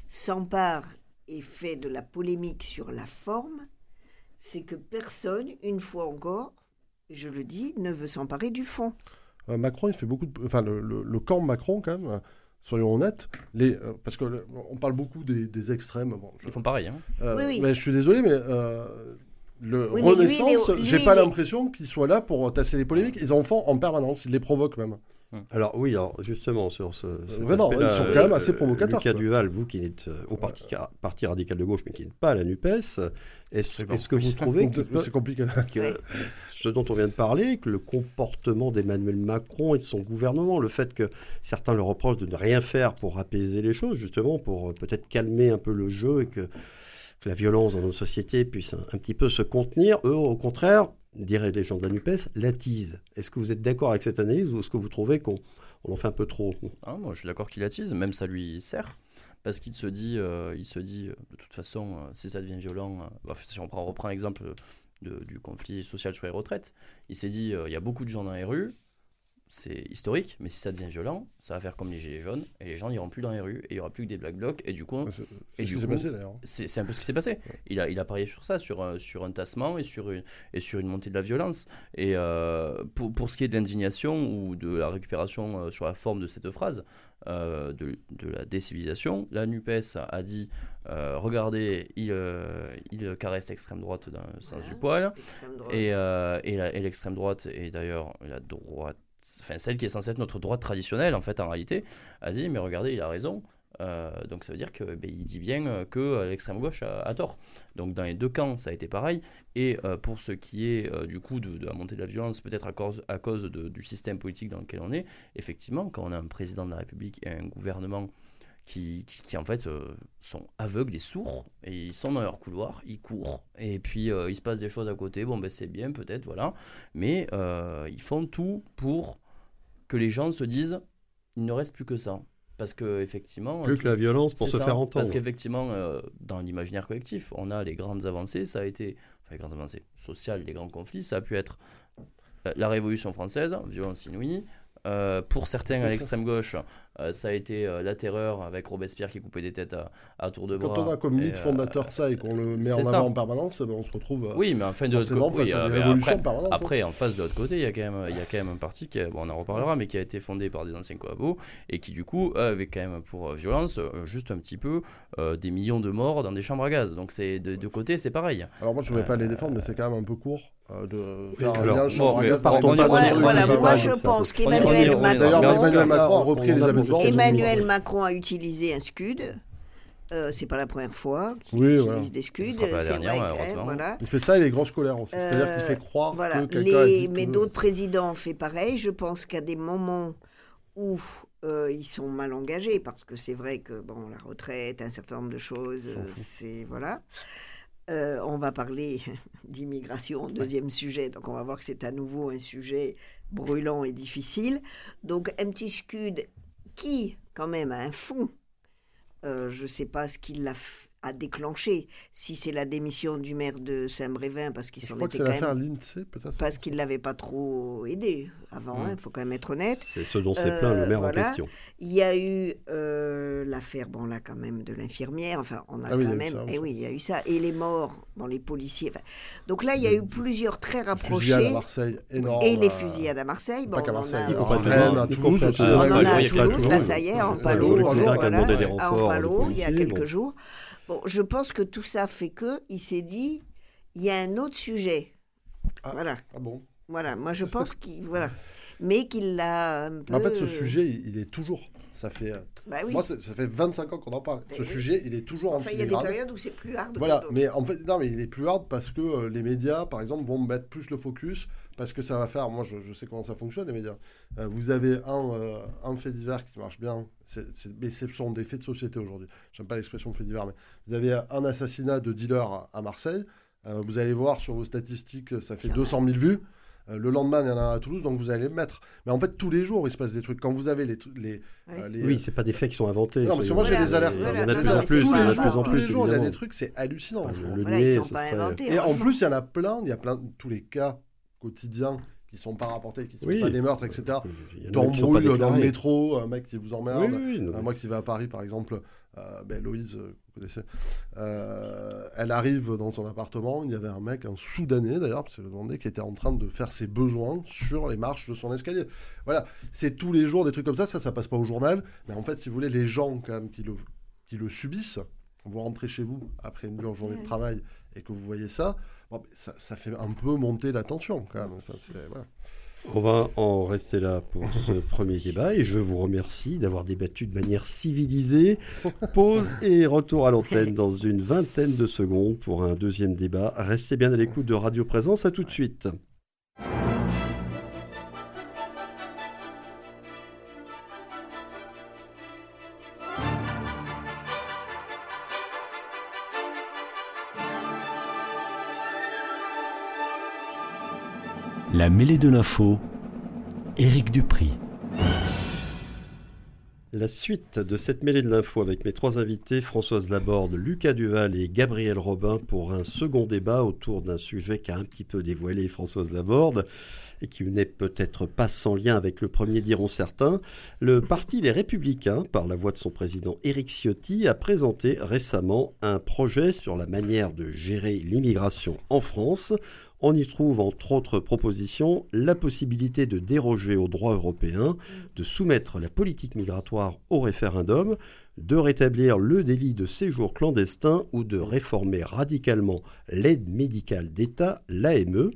s'empare et fait de la polémique sur la forme, c'est que personne, une fois encore, je le dis, ne veut s'emparer du fond. Euh, Macron, il fait beaucoup de... Enfin, le, camp Macron, quand même, soyons honnêtes, les, euh, parce qu'on parle beaucoup des, des extrêmes. Bon, je, Ils font pareil. hein. euh, Oui, oui. mais je suis désolé, mais euh, le Oui, Renaissance, j'ai pas l'impression qu'ils soient là pour tasser les polémiques. Ils en font en permanence, ils les provoquent même. Alors oui, alors justement sur ce, cet Vraiment, ils sont quand même assez provocateurs, Lucas quoi. Duval, vous qui êtes euh, au parti, parti radical de gauche, mais qui n'êtes pas à la Nupes, est-ce que vous trouvez que, C'est compliqué là. que Ouais. ce dont on vient de parler, que le comportement d'Emmanuel Macron et de son gouvernement, le fait que certains le reprochent de ne rien faire pour apaiser les choses, justement, pour euh, peut-être calmer un peu le jeu et que, que la violence dans notre société puisse un, un petit peu se contenir, eux, au contraire, diraient les gens de la NUPES, l'attisent. Est-ce que vous êtes d'accord avec cette analyse ou est-ce que vous trouvez qu'on on en fait un peu trop Ah, moi, je suis d'accord qu'il attise, même ça lui sert. Parce qu'il se dit, euh, il se dit euh, de toute façon, euh, si ça devient violent, bah, si on prend, reprend l'exemple du conflit social sur les retraites, il s'est dit, il y a beaucoup de gens dans les rues, c'est historique, mais si ça devient violent, ça va faire comme les gilets jaunes, et les gens n'iront plus dans les rues, et il y aura plus que des black blocs, et du coup, C'est ce qui s'est passé d'ailleurs. c'est un peu ce qui s'est passé. Il a, il a parié sur ça, sur, un- sur un tassement et sur une, et sur une montée de la violence. Et euh, pour, pour ce qui est de l'indignation ou de la récupération euh, sur la forme de cette phrase, euh, de, de la décivilisation, la NUPES a dit euh, regardez, il, euh, il caresse l'extrême droite dans le sens du poil. Et, euh, et l'extrême droite, et d'ailleurs la droite, enfin celle qui est censée être notre droite traditionnelle, en fait, en réalité, a dit mais regardez, il a raison. Euh, donc ça veut dire que ben, dit bien euh, que euh, l'extrême gauche a, tort. Donc dans les deux camps, ça a été pareil. Et pour ce qui est du coup de, la montée de la violence, peut-être à cause, à cause du système politique dans lequel on est, effectivement, quand on a un président de la République et un gouvernement qui, qui, qui, en fait sont aveugles et sourds et ils sont dans leur couloir, ils courent et puis il se passe des choses à côté. Bon ben c'est bien peut-être voilà, mais ils font tout pour que les gens se disent il ne reste plus que ça parce que effectivement Plus que la violence pour se ça, faire entendre. Parce qu'effectivement, euh, dans l'imaginaire collectif, on a les grandes avancées, ça a été, enfin les grandes avancées sociales, les grands conflits, ça a pu être euh, la Révolution française, violence inouïe. Euh, pour certains à l'extrême gauche, euh, ça a été euh, la terreur avec Robespierre qui coupait des têtes à, à tour de bras. Quand on a comme mythe euh, fondateur ça et qu'on le met en ça. avant en permanence, ben, on se retrouve euh, Oui, mais enfin de l'autre côté, oui, euh, après, hein. après, en face de l'autre côté, il y a quand même, il y a quand même un parti qui, a- bon, on en reparlera, mais qui a été fondé par des anciens coabos et qui du coup avait quand même pour euh, violence euh, juste un petit peu euh, des millions de morts dans des chambres à gaz. Donc c'est de deux côtés, c'est pareil. Alors moi je ne vais pas les Euh, défendre, mais c'est quand même un peu court euh, de faire un alors, lien bon, chambre à mais les- voilà, moi je pense qu'Emmanuel. D'ailleurs, en Macron, Emmanuel a repris en Emmanuel Macron a utilisé un scud. Euh, c'est pas la première fois qu'il Oui, utilise voilà. des scuds. C'est dernière, vrai voilà. Il fait ça et les grosses colères aussi. C'est-à-dire qu'il Euh, fait croire Voilà. que quelqu'un a Les- dit Mais que- d'autres présidents ont fait pareil. Je pense qu'à des moments où euh, ils sont mal engagés, parce que c'est vrai que bon, la retraite, un certain nombre de choses, euh, c'est voilà. Euh, on va parler [laughs] d'immigration, deuxième sujet. Donc on va voir que c'est à nouveau un sujet brûlant et difficile. Donc un petit scud qui, quand même, a un fond. Euh, je ne sais pas ce qu'il a, f- a déclenché. Si c'est la démission du maire de Saint-Brévin, parce qu'il s'en que était c'est quand l'affaire même l'INSEE peut-être. parce qu'il ne l'avait pas trop aidé avant, il Mm. faut quand même être honnête. C'est ce dont s'est plaint le Euh, maire voilà. en question. Il y a eu euh, l'affaire, bon là quand même, de l'infirmière, enfin on a Ah oui, il y a quand eu même, et ça. oui, il y a eu ça, et les morts, bon les policiers, enfin, donc là il y a eu plusieurs très rapprochés, à Marseille, énorme. et les euh, fusillades à Marseille, bon, Pas qu'à on en Marseille, a- y à à Toulouse, à à on en a à il y a Toulouse, là oui. ça y est, en Palo, a voilà, demandé des à renforts, Palo, il y a quelques jours. Bon, je pense que tout ça fait que il s'est dit, il y a un autre sujet. Ah. Voilà, Ah bon? Voilà. Moi, je pense qu'il [laughs] voilà, mais qu'il l'a. un En fait, peu- ce sujet, il est toujours. Ça fait, euh, Bah oui. moi, ça fait 25 ans qu'on en parle. Mais Ce oui. sujet, il est toujours en Enfin, il y a des périodes où c'est plus hard. Voilà, mais en fait, non, mais il est plus hard parce que euh, les médias, par exemple, vont mettre plus le focus parce que ça va faire. Moi, je, je sais comment ça fonctionne, les médias. Euh, vous avez un, euh, un fait divers qui marche bien, mais ce sont des faits de société aujourd'hui. J'aime pas l'expression fait divers, mais vous avez un assassinat de dealer à, à Marseille. Euh, vous allez voir sur vos statistiques, ça fait 200 000 vues. Euh, le lendemain, il y en a un à Toulouse, donc vous allez le mettre. Mais en fait, tous les jours, il se passe des trucs. Quand vous avez les, les, Ouais. euh, les- Oui, c'est pas des faits qui sont inventés. Non, parce que moi, j'ai des alertes. Il y en a de plus en plus, c'est il y en a de tous plus les en tous plus, les jours, il y a des trucs, c'est hallucinant. Ah, franchement. le Voilà, ils nier, sont ce pas serait- inventés. Et en heureusement. plus, il y en a plein, il y a plein tous les cas quotidiens qui sont pas rapportés, qui sont Oui. pas des meurtres, etc. Dans le métro, un mec qui vous emmerde. Oui, oui, non, Euh, moi qui vais à Paris, par exemple, euh, ben, Loïse, euh, vous connaissez, euh, elle arrive dans son appartement, il y avait un mec, un Soudanais d'ailleurs, parce que je qui était en train de faire ses besoins sur les marches de son escalier. Voilà, c'est tous les jours des trucs comme ça, ça, ça passe pas au journal, mais en fait, si vous voulez, les gens quand même qui le, qui le subissent, vous rentrez chez vous après une dure journée de travail et que vous voyez ça, bon, ça, ça fait un peu monter la tension quand même. Enfin, c'est- voilà. On va en rester là pour ce [laughs] premier débat et je vous remercie d'avoir débattu de manière civilisée. Pause et retour à l'antenne dans une vingtaine de secondes pour un deuxième débat. Restez bien à l'écoute de Radio Présence. À tout de suite. La mêlée de l'info, Éric Dupri. La suite de cette mêlée de l'info avec mes trois invités, Françoise Laborde, Lucas Duval et Gabriel Robin, pour un second débat autour d'un sujet qu'a un petit peu dévoilé Françoise Laborde et qui n'est peut-être pas sans lien avec le premier, diront certains. Le parti Les Républicains, par la voix de son président Éric Ciotti, a présenté récemment un projet sur la manière de gérer l'immigration en France. On y trouve, entre autres propositions, la possibilité de déroger au droit européen, de soumettre la politique migratoire au référendum, de rétablir le délit de séjour clandestin ou de réformer radicalement l'aide médicale d'État, l'AME.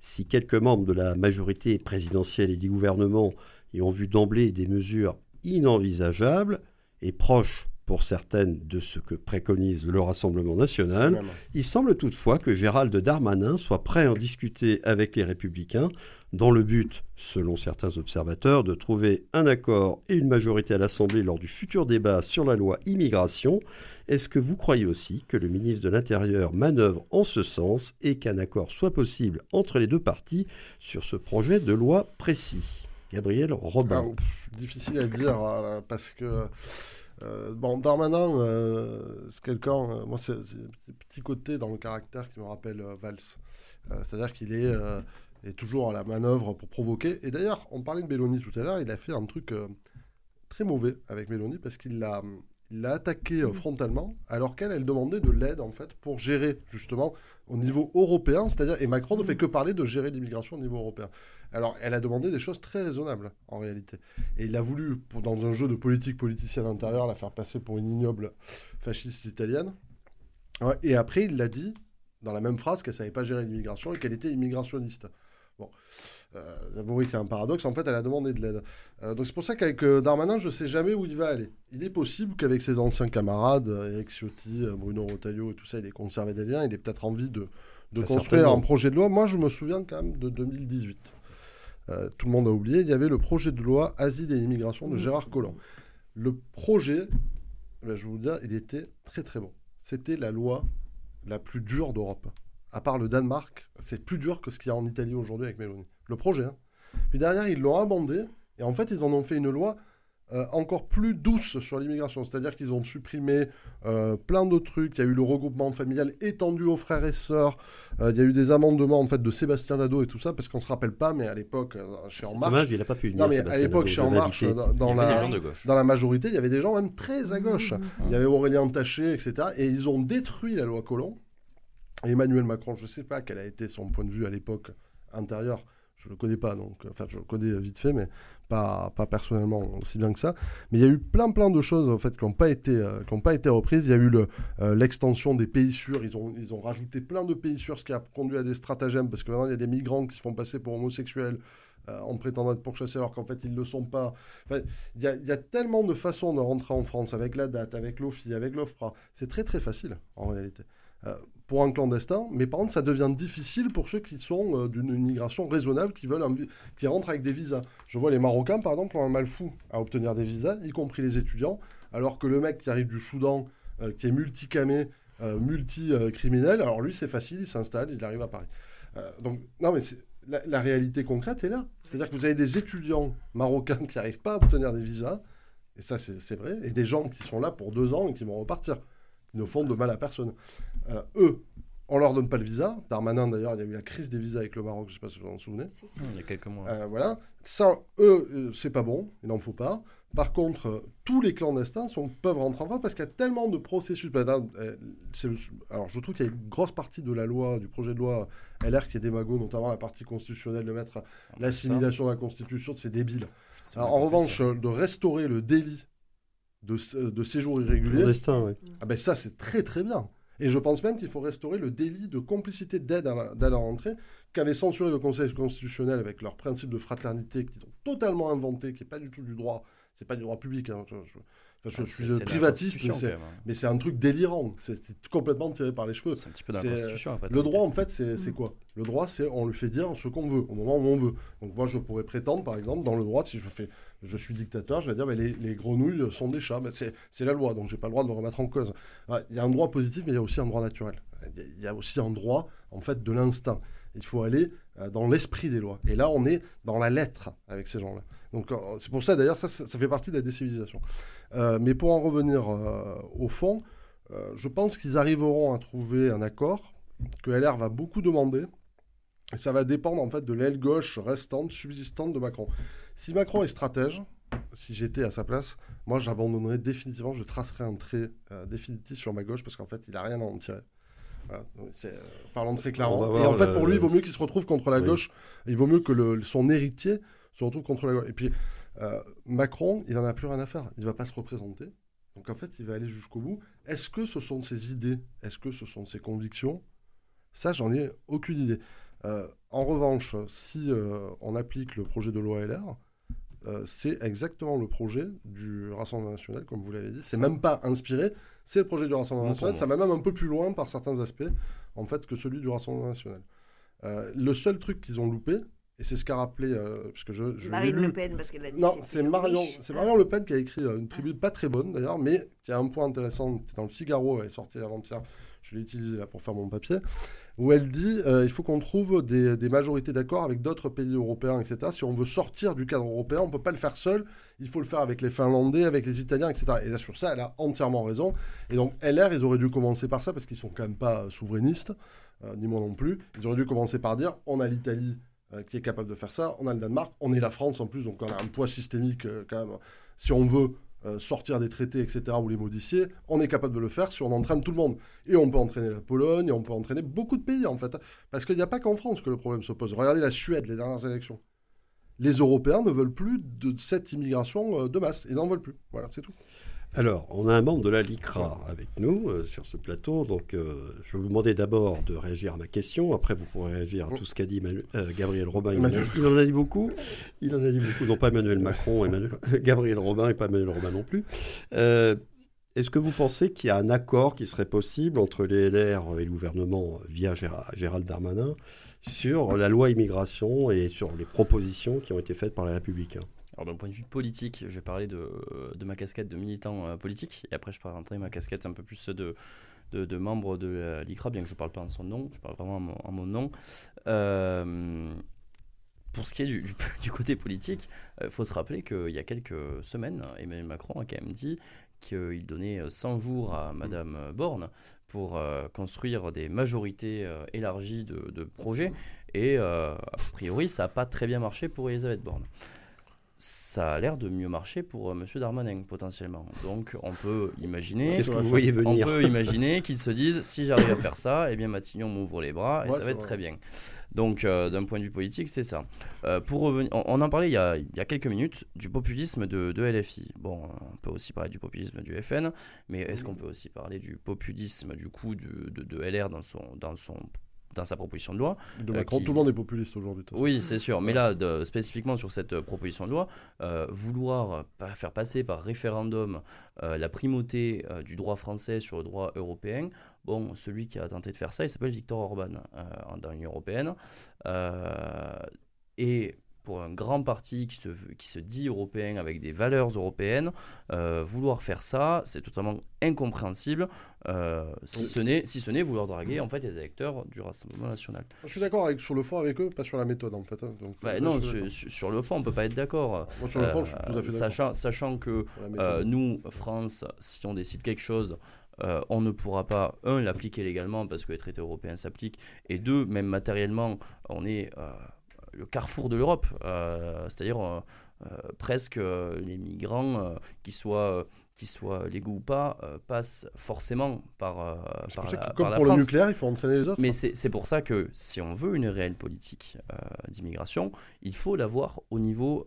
Si quelques membres de la majorité présidentielle et du gouvernement y ont vu d'emblée des mesures inenvisageables et proches pour certaines de ce que préconise le Rassemblement national, il semble toutefois que Gérald Darmanin soit prêt à en discuter avec les républicains dans le but, selon certains observateurs, de trouver un accord et une majorité à l'Assemblée lors du futur débat sur la loi immigration. Est-ce que vous croyez aussi que le ministre de l'Intérieur manœuvre en ce sens et qu'un accord soit possible entre les deux parties sur ce projet de loi précis? Gabriel Robin. Ah, difficile à dire euh, parce que euh, bon Darmanin euh, c'est quelqu'un euh, moi c'est un petit côté dans le caractère qui me rappelle Valls. C'est-à-dire qu'il est, toujours à la manœuvre pour provoquer. Et d'ailleurs on parlait de Mélanie tout à l'heure il a fait un truc très mauvais avec Mélanie parce qu'il l'a il l'a attaqué euh, frontalement alors qu'elle elle demandait de l'aide en fait pour gérer justement au niveau européen c'est-à-dire et Macron ne fait que parler de gérer l'immigration au niveau européen alors, elle a demandé des choses très raisonnables, en réalité. Et il a voulu, pour- dans un jeu de politique politicienne intérieure, la faire passer pour une ignoble fasciste italienne. Ouais, et après, il l'a dit, dans la même phrase, qu'elle savait pas gérer l'immigration et qu'elle était immigrationniste. Bon, euh, j'avoue qu'il y a un paradoxe. En fait, elle a demandé de l'aide. Euh, donc, c'est pour ça qu'avec euh, Darmanin, je sais jamais où il va aller. Il est possible qu'avec ses anciens camarades, Eric Ciotti, euh, Bruno Rotaillot et tout ça, il ait conservé des liens. Il ait peut-être envie de, de Bah, construire un projet de loi. Moi, je me souviens quand même de 2018. Euh, tout le monde a oublié, il y avait le projet de loi Asile et immigration de Gérard Collomb. Le projet, ben, je vais vous dire, il était très très bon. C'était la loi la plus dure d'Europe. À part le Danemark, c'est plus dur que ce qu'il y a en Italie aujourd'hui avec Meloni. Le projet. hein. Puis derrière, ils l'ont amendé, et en fait, ils en ont fait une loi euh, encore plus douce sur l'immigration. C'est-à-dire qu'ils ont supprimé euh, plein de trucs. Il y a eu le regroupement familial étendu aux frères et sœurs. Euh, il y a eu des amendements en fait de Sébastien Dado et tout ça, parce qu'on se rappelle pas, mais à l'époque, euh, chez En C'est Marche, dommage, il n'a pas pu venir. non mais à l'époque, Nadeau, chez En Marche, dans, la, dans la majorité, il y avait des gens même très à gauche. Mmh. Il y avait Aurélien Taché, etc. Et ils ont détruit la loi Collomb. Emmanuel Macron, je ne sais pas quel a été son point de vue à l'époque intérieur. Je ne le connais pas, donc, enfin, je le connais vite fait, mais pas, pas personnellement aussi bien que ça. Mais il y a eu plein, plein de choses en fait, qui n'ont pas, été, euh, pas été reprises. Il y a eu euh, l'extension des pays sûrs. Ils ont, ils ont rajouté plein de pays sûrs, ce qui a conduit à des stratagèmes, parce que maintenant, il y a des migrants qui se font passer pour homosexuels euh, en prétendant être pourchassés alors qu'en fait ils ne le sont pas. il y, y, a tellement de façons de rentrer en France avec la date, avec l'OFI, avec l'OFPRA. C'est très très facile en réalité. Euh, pour un clandestin, mais par contre, ça devient difficile pour ceux qui sont euh, d'une immigration raisonnable, qui veulent qui rentrent avec des visas. Je vois les Marocains, par exemple, ont un mal fou à obtenir des visas, y compris les étudiants, alors que le mec qui arrive du Soudan, euh, qui est multicamé, multi-criminel, alors lui, c'est facile, il s'installe, il arrive à Paris. donc, non, mais la, la, réalité concrète est là. C'est-à-dire que vous avez des étudiants marocains qui n'arrivent pas à obtenir des visas, et ça, c'est vrai, et des gens qui sont là pour deux ans et qui vont repartir ne font de mal à personne. Euh, eux, on leur donne pas le visa. Darmanin, d'ailleurs, il y a eu la crise des visas avec le Maroc, je ne sais pas si vous vous en souvenez. Il y a quelques mois. Euh, voilà. Ça, eux, euh, c'est pas bon, il n'en faut pas. Par contre, tous les clandestins sont, peuvent rentrer en France parce qu'il y a tellement de processus. Bah, alors, je trouve qu'il y a une grosse partie de la loi, du projet de loi LR qui est démago, notamment la partie constitutionnelle de mettre ah, l'assimilation de la Constitution, c'est débile. en revanche, de restaurer le délit de, de séjour irrégulier. Ah ben ça, c'est très très bien. Et je pense même qu'il faut restaurer le délit de complicité d'aide à, la, rentrée qu'avait censuré le Conseil constitutionnel avec leur principe de fraternité qu'ils ont totalement inventé, qui n'est pas du tout du droit, c'est pas du droit public. Hein, je, ah, suis privatiste, mais c'est un truc délirant. C'est complètement tiré par les cheveux. C'est un petit peu dans la Constitution. Après, le droit, en fait, c'est mm. quoi? Le droit, c'est on lui fait dire ce qu'on veut, au moment où on veut. Donc moi, je pourrais prétendre, par exemple, dans le droit, si je fais je suis dictateur, je vais dire mais les, grenouilles sont des chats. c'est la loi, donc j'ai pas le droit de me remettre en cause. Il y a un droit positif, mais il y a aussi un droit naturel. Il y a aussi un droit, en fait, de l'instinct. Il faut aller euh, dans l'esprit des lois. Et là, on est dans la lettre avec ces gens-là. Donc euh, c'est pour ça, d'ailleurs, ça, ça, fait partie de la décivilisation. Euh, mais pour en revenir au fond, je pense qu'ils arriveront à trouver un accord que LR va beaucoup demander. Et ça va dépendre en fait de l'aile gauche restante, subsistante de Macron. Si Macron est stratège, si j'étais à sa place, moi j'abandonnerais définitivement, je tracerais un trait euh, définitif sur ma gauche parce qu'en fait il n'a rien à en tirer. Voilà. Euh, parlons très clairement. Et en fait, pour lui, il vaut mieux qu'il se retrouve contre la gauche. Il vaut mieux que le, son héritier se retrouve contre la gauche. Et puis, euh, Macron, il n'en a plus rien à faire. Il ne va pas se représenter. Donc en fait, il va aller jusqu'au bout. Est-ce que ce sont ses idées? Est-ce que ce sont ses convictions? Ça, j'en ai aucune idée. en revanche, si on applique le projet de loi LR, euh, c'est exactement le projet du Rassemblement national, comme vous l'avez dit. C'est même pas inspiré, c'est le projet du Rassemblement national. Ça va même un peu plus loin par certains aspects, en fait, que celui du Rassemblement national. Euh, le seul truc qu'ils ont loupé, et c'est ce qu'a rappelé, euh, parce que je, je Marine Le Pen, parce qu'elle a dit. Non, c'est Marion, c'est Marion Le Pen qui a écrit une tribune pas très bonne d'ailleurs, mais qui a un point intéressant. C'est dans le Figaro, elle est sortie avant-hier. Je l'ai utilisé là pour faire mon papier où elle dit euh, il faut qu'on trouve des, majorités d'accord avec d'autres pays européens, etc. Si on veut sortir du cadre européen, on ne peut pas le faire seul, il faut le faire avec les Finlandais, avec les Italiens, etc. Et là, sur ça, elle a entièrement raison. Et donc, LR, ils auraient dû commencer par ça, parce qu'ils sont quand même pas souverainistes, euh, ni moi non plus. Ils auraient dû commencer par dire on a l'Italie euh, qui est capable de faire ça, on a le Danemark, on est la France en plus, donc on a un poids systémique quand même. Si on veut euh, sortir des traités, etc., ou les modifier, on est capable de le faire si on entraîne tout le monde. Et on peut entraîner la Pologne, et on peut entraîner beaucoup de pays, en fait. Parce qu'il n'y a pas qu'en France que le problème se pose. Regardez la Suède, les dernières élections. Les Européens ne veulent plus de cette immigration euh, de masse. Ils n'en veulent plus. Voilà, c'est tout. Alors, on a un membre de la LICRA avec nous euh, sur ce plateau, donc euh, je vais vous demander d'abord de réagir à ma question. Après, vous pourrez réagir à tout ce qu'a dit euh, Gabriel Robin. Il en a dit beaucoup. Il en a dit beaucoup, non pas Emmanuel Macron, [laughs] Emmanuel, Gabriel Robin et pas Emmanuel Robin non plus. Est-ce que vous pensez qu'il y a un accord qui serait possible entre les LR et le gouvernement via Gérald Darmanin sur la loi immigration et sur les propositions qui ont été faites par les Républicains alors d'un point de vue politique, je vais parler de, de ma casquette de militant euh, politique, et après je présenterai ma casquette un peu plus de, de, de membre de l'ICRA, bien que je ne parle pas en son nom, je parle vraiment en mon, nom. Euh, pour ce qui est du, du, [laughs] côté politique, il euh, faut se rappeler qu'il y a quelques semaines, Emmanuel Macron a quand même dit qu'il donnait 100 jours à Madame Borne pour construire des majorités élargies de, de projets, et a priori ça n'a pas très bien marché pour Elisabeth Borne. Ça a l'air de mieux marcher pour M. Darmanin potentiellement. Donc on peut imaginer, Qu'est-ce que vous voyez on venir peut imaginer qu'ils se disent si j'arrive à faire ça, eh bien Matignon m'ouvre les bras et Ouais, ça va être vrai. très bien. Donc euh, d'un point de vue politique, c'est ça. Euh, pour revenir, on, on en parlait il y, a, il y a quelques minutes du populisme de, de LFI. Bon, on peut aussi parler du populisme du FN, mais est-ce qu'on peut aussi parler du populisme du coup de, de, de LR dans son dans son dans sa proposition de loi De Euh, Macron, qui- tout le monde est populiste aujourd'hui. oui, c'est sûr. Mais là, de- spécifiquement sur cette euh, proposition de loi, euh, vouloir faire passer par référendum euh, la primauté euh, du droit français sur le droit européen, bon, celui qui a tenté de faire ça, il s'appelle Viktor Orban dans l'Union européenne. Et pour un grand parti qui se, veut- qui se dit européen avec des valeurs européennes, euh, vouloir faire ça, c'est totalement incompréhensible, euh, si ce n'est si ce n'est vouloir draguer en fait les électeurs du Rassemblement national. Je suis d'accord avec, sur le fond avec eux, pas sur la méthode en fait. hein. Donc, Bah, non, sur, le fond, on peut pas être d'accord. Moi, sur le fond, je suis Euh, tout à fait d'accord. sachant, sachant que euh, nous, France, si on décide quelque chose, euh, on ne pourra pas, un, l'appliquer légalement parce que les traités européens s'appliquent, et deux, même matériellement, on est euh, le carrefour de l'Europe, euh, c'est-à-dire euh, euh, presque les migrants, qu'ils soient, qu'ils soient légaux ou pas, euh, passent forcément par, euh, par pour ça la, que, par comme la pour le nucléaire, il faut entraîner les autres. Mais c'est c'est pour ça que si on veut une réelle politique euh, d'immigration, il faut l'avoir au niveau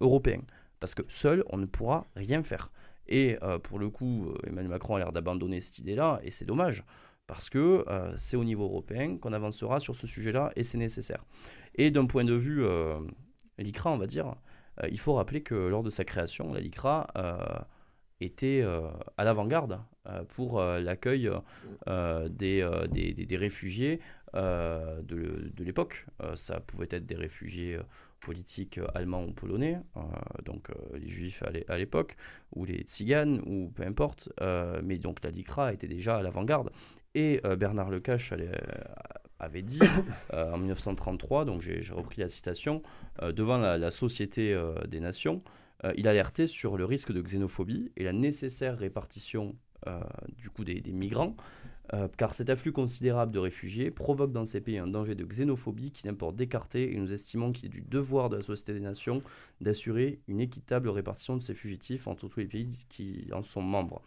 européen. Parce que seul, on ne pourra rien faire. Et pour le coup, Emmanuel Macron a l'air d'abandonner cette idée-là, et c'est dommage. Parce que c'est au niveau européen qu'on avancera sur ce sujet-là, et c'est nécessaire. Et d'un point de vue euh, l'ICRA, on va dire, euh, il faut rappeler que lors de sa création, la LICRA euh, était à l'avant-garde pour l'accueil des, des, réfugiés de, de l'époque. Ça pouvait être des réfugiés politiques allemands ou polonais, donc les juifs à l'é- à l'époque, ou les tziganes, ou peu importe. mais donc la LICRA était déjà à l'avant-garde. Et Bernard Lecache avait dit [coughs] euh, en 1933, donc j'ai repris la citation, euh, devant la, la Société euh, des Nations, il alertait sur le risque de xénophobie et la nécessaire répartition du coup des, des migrants, car cet afflux considérable de réfugiés provoque dans ces pays un danger de xénophobie qu'il importe d'écarter et nous estimons qu'il est du devoir de la Société des Nations d'assurer une équitable répartition de ces fugitifs entre tous les pays qui en sont membres,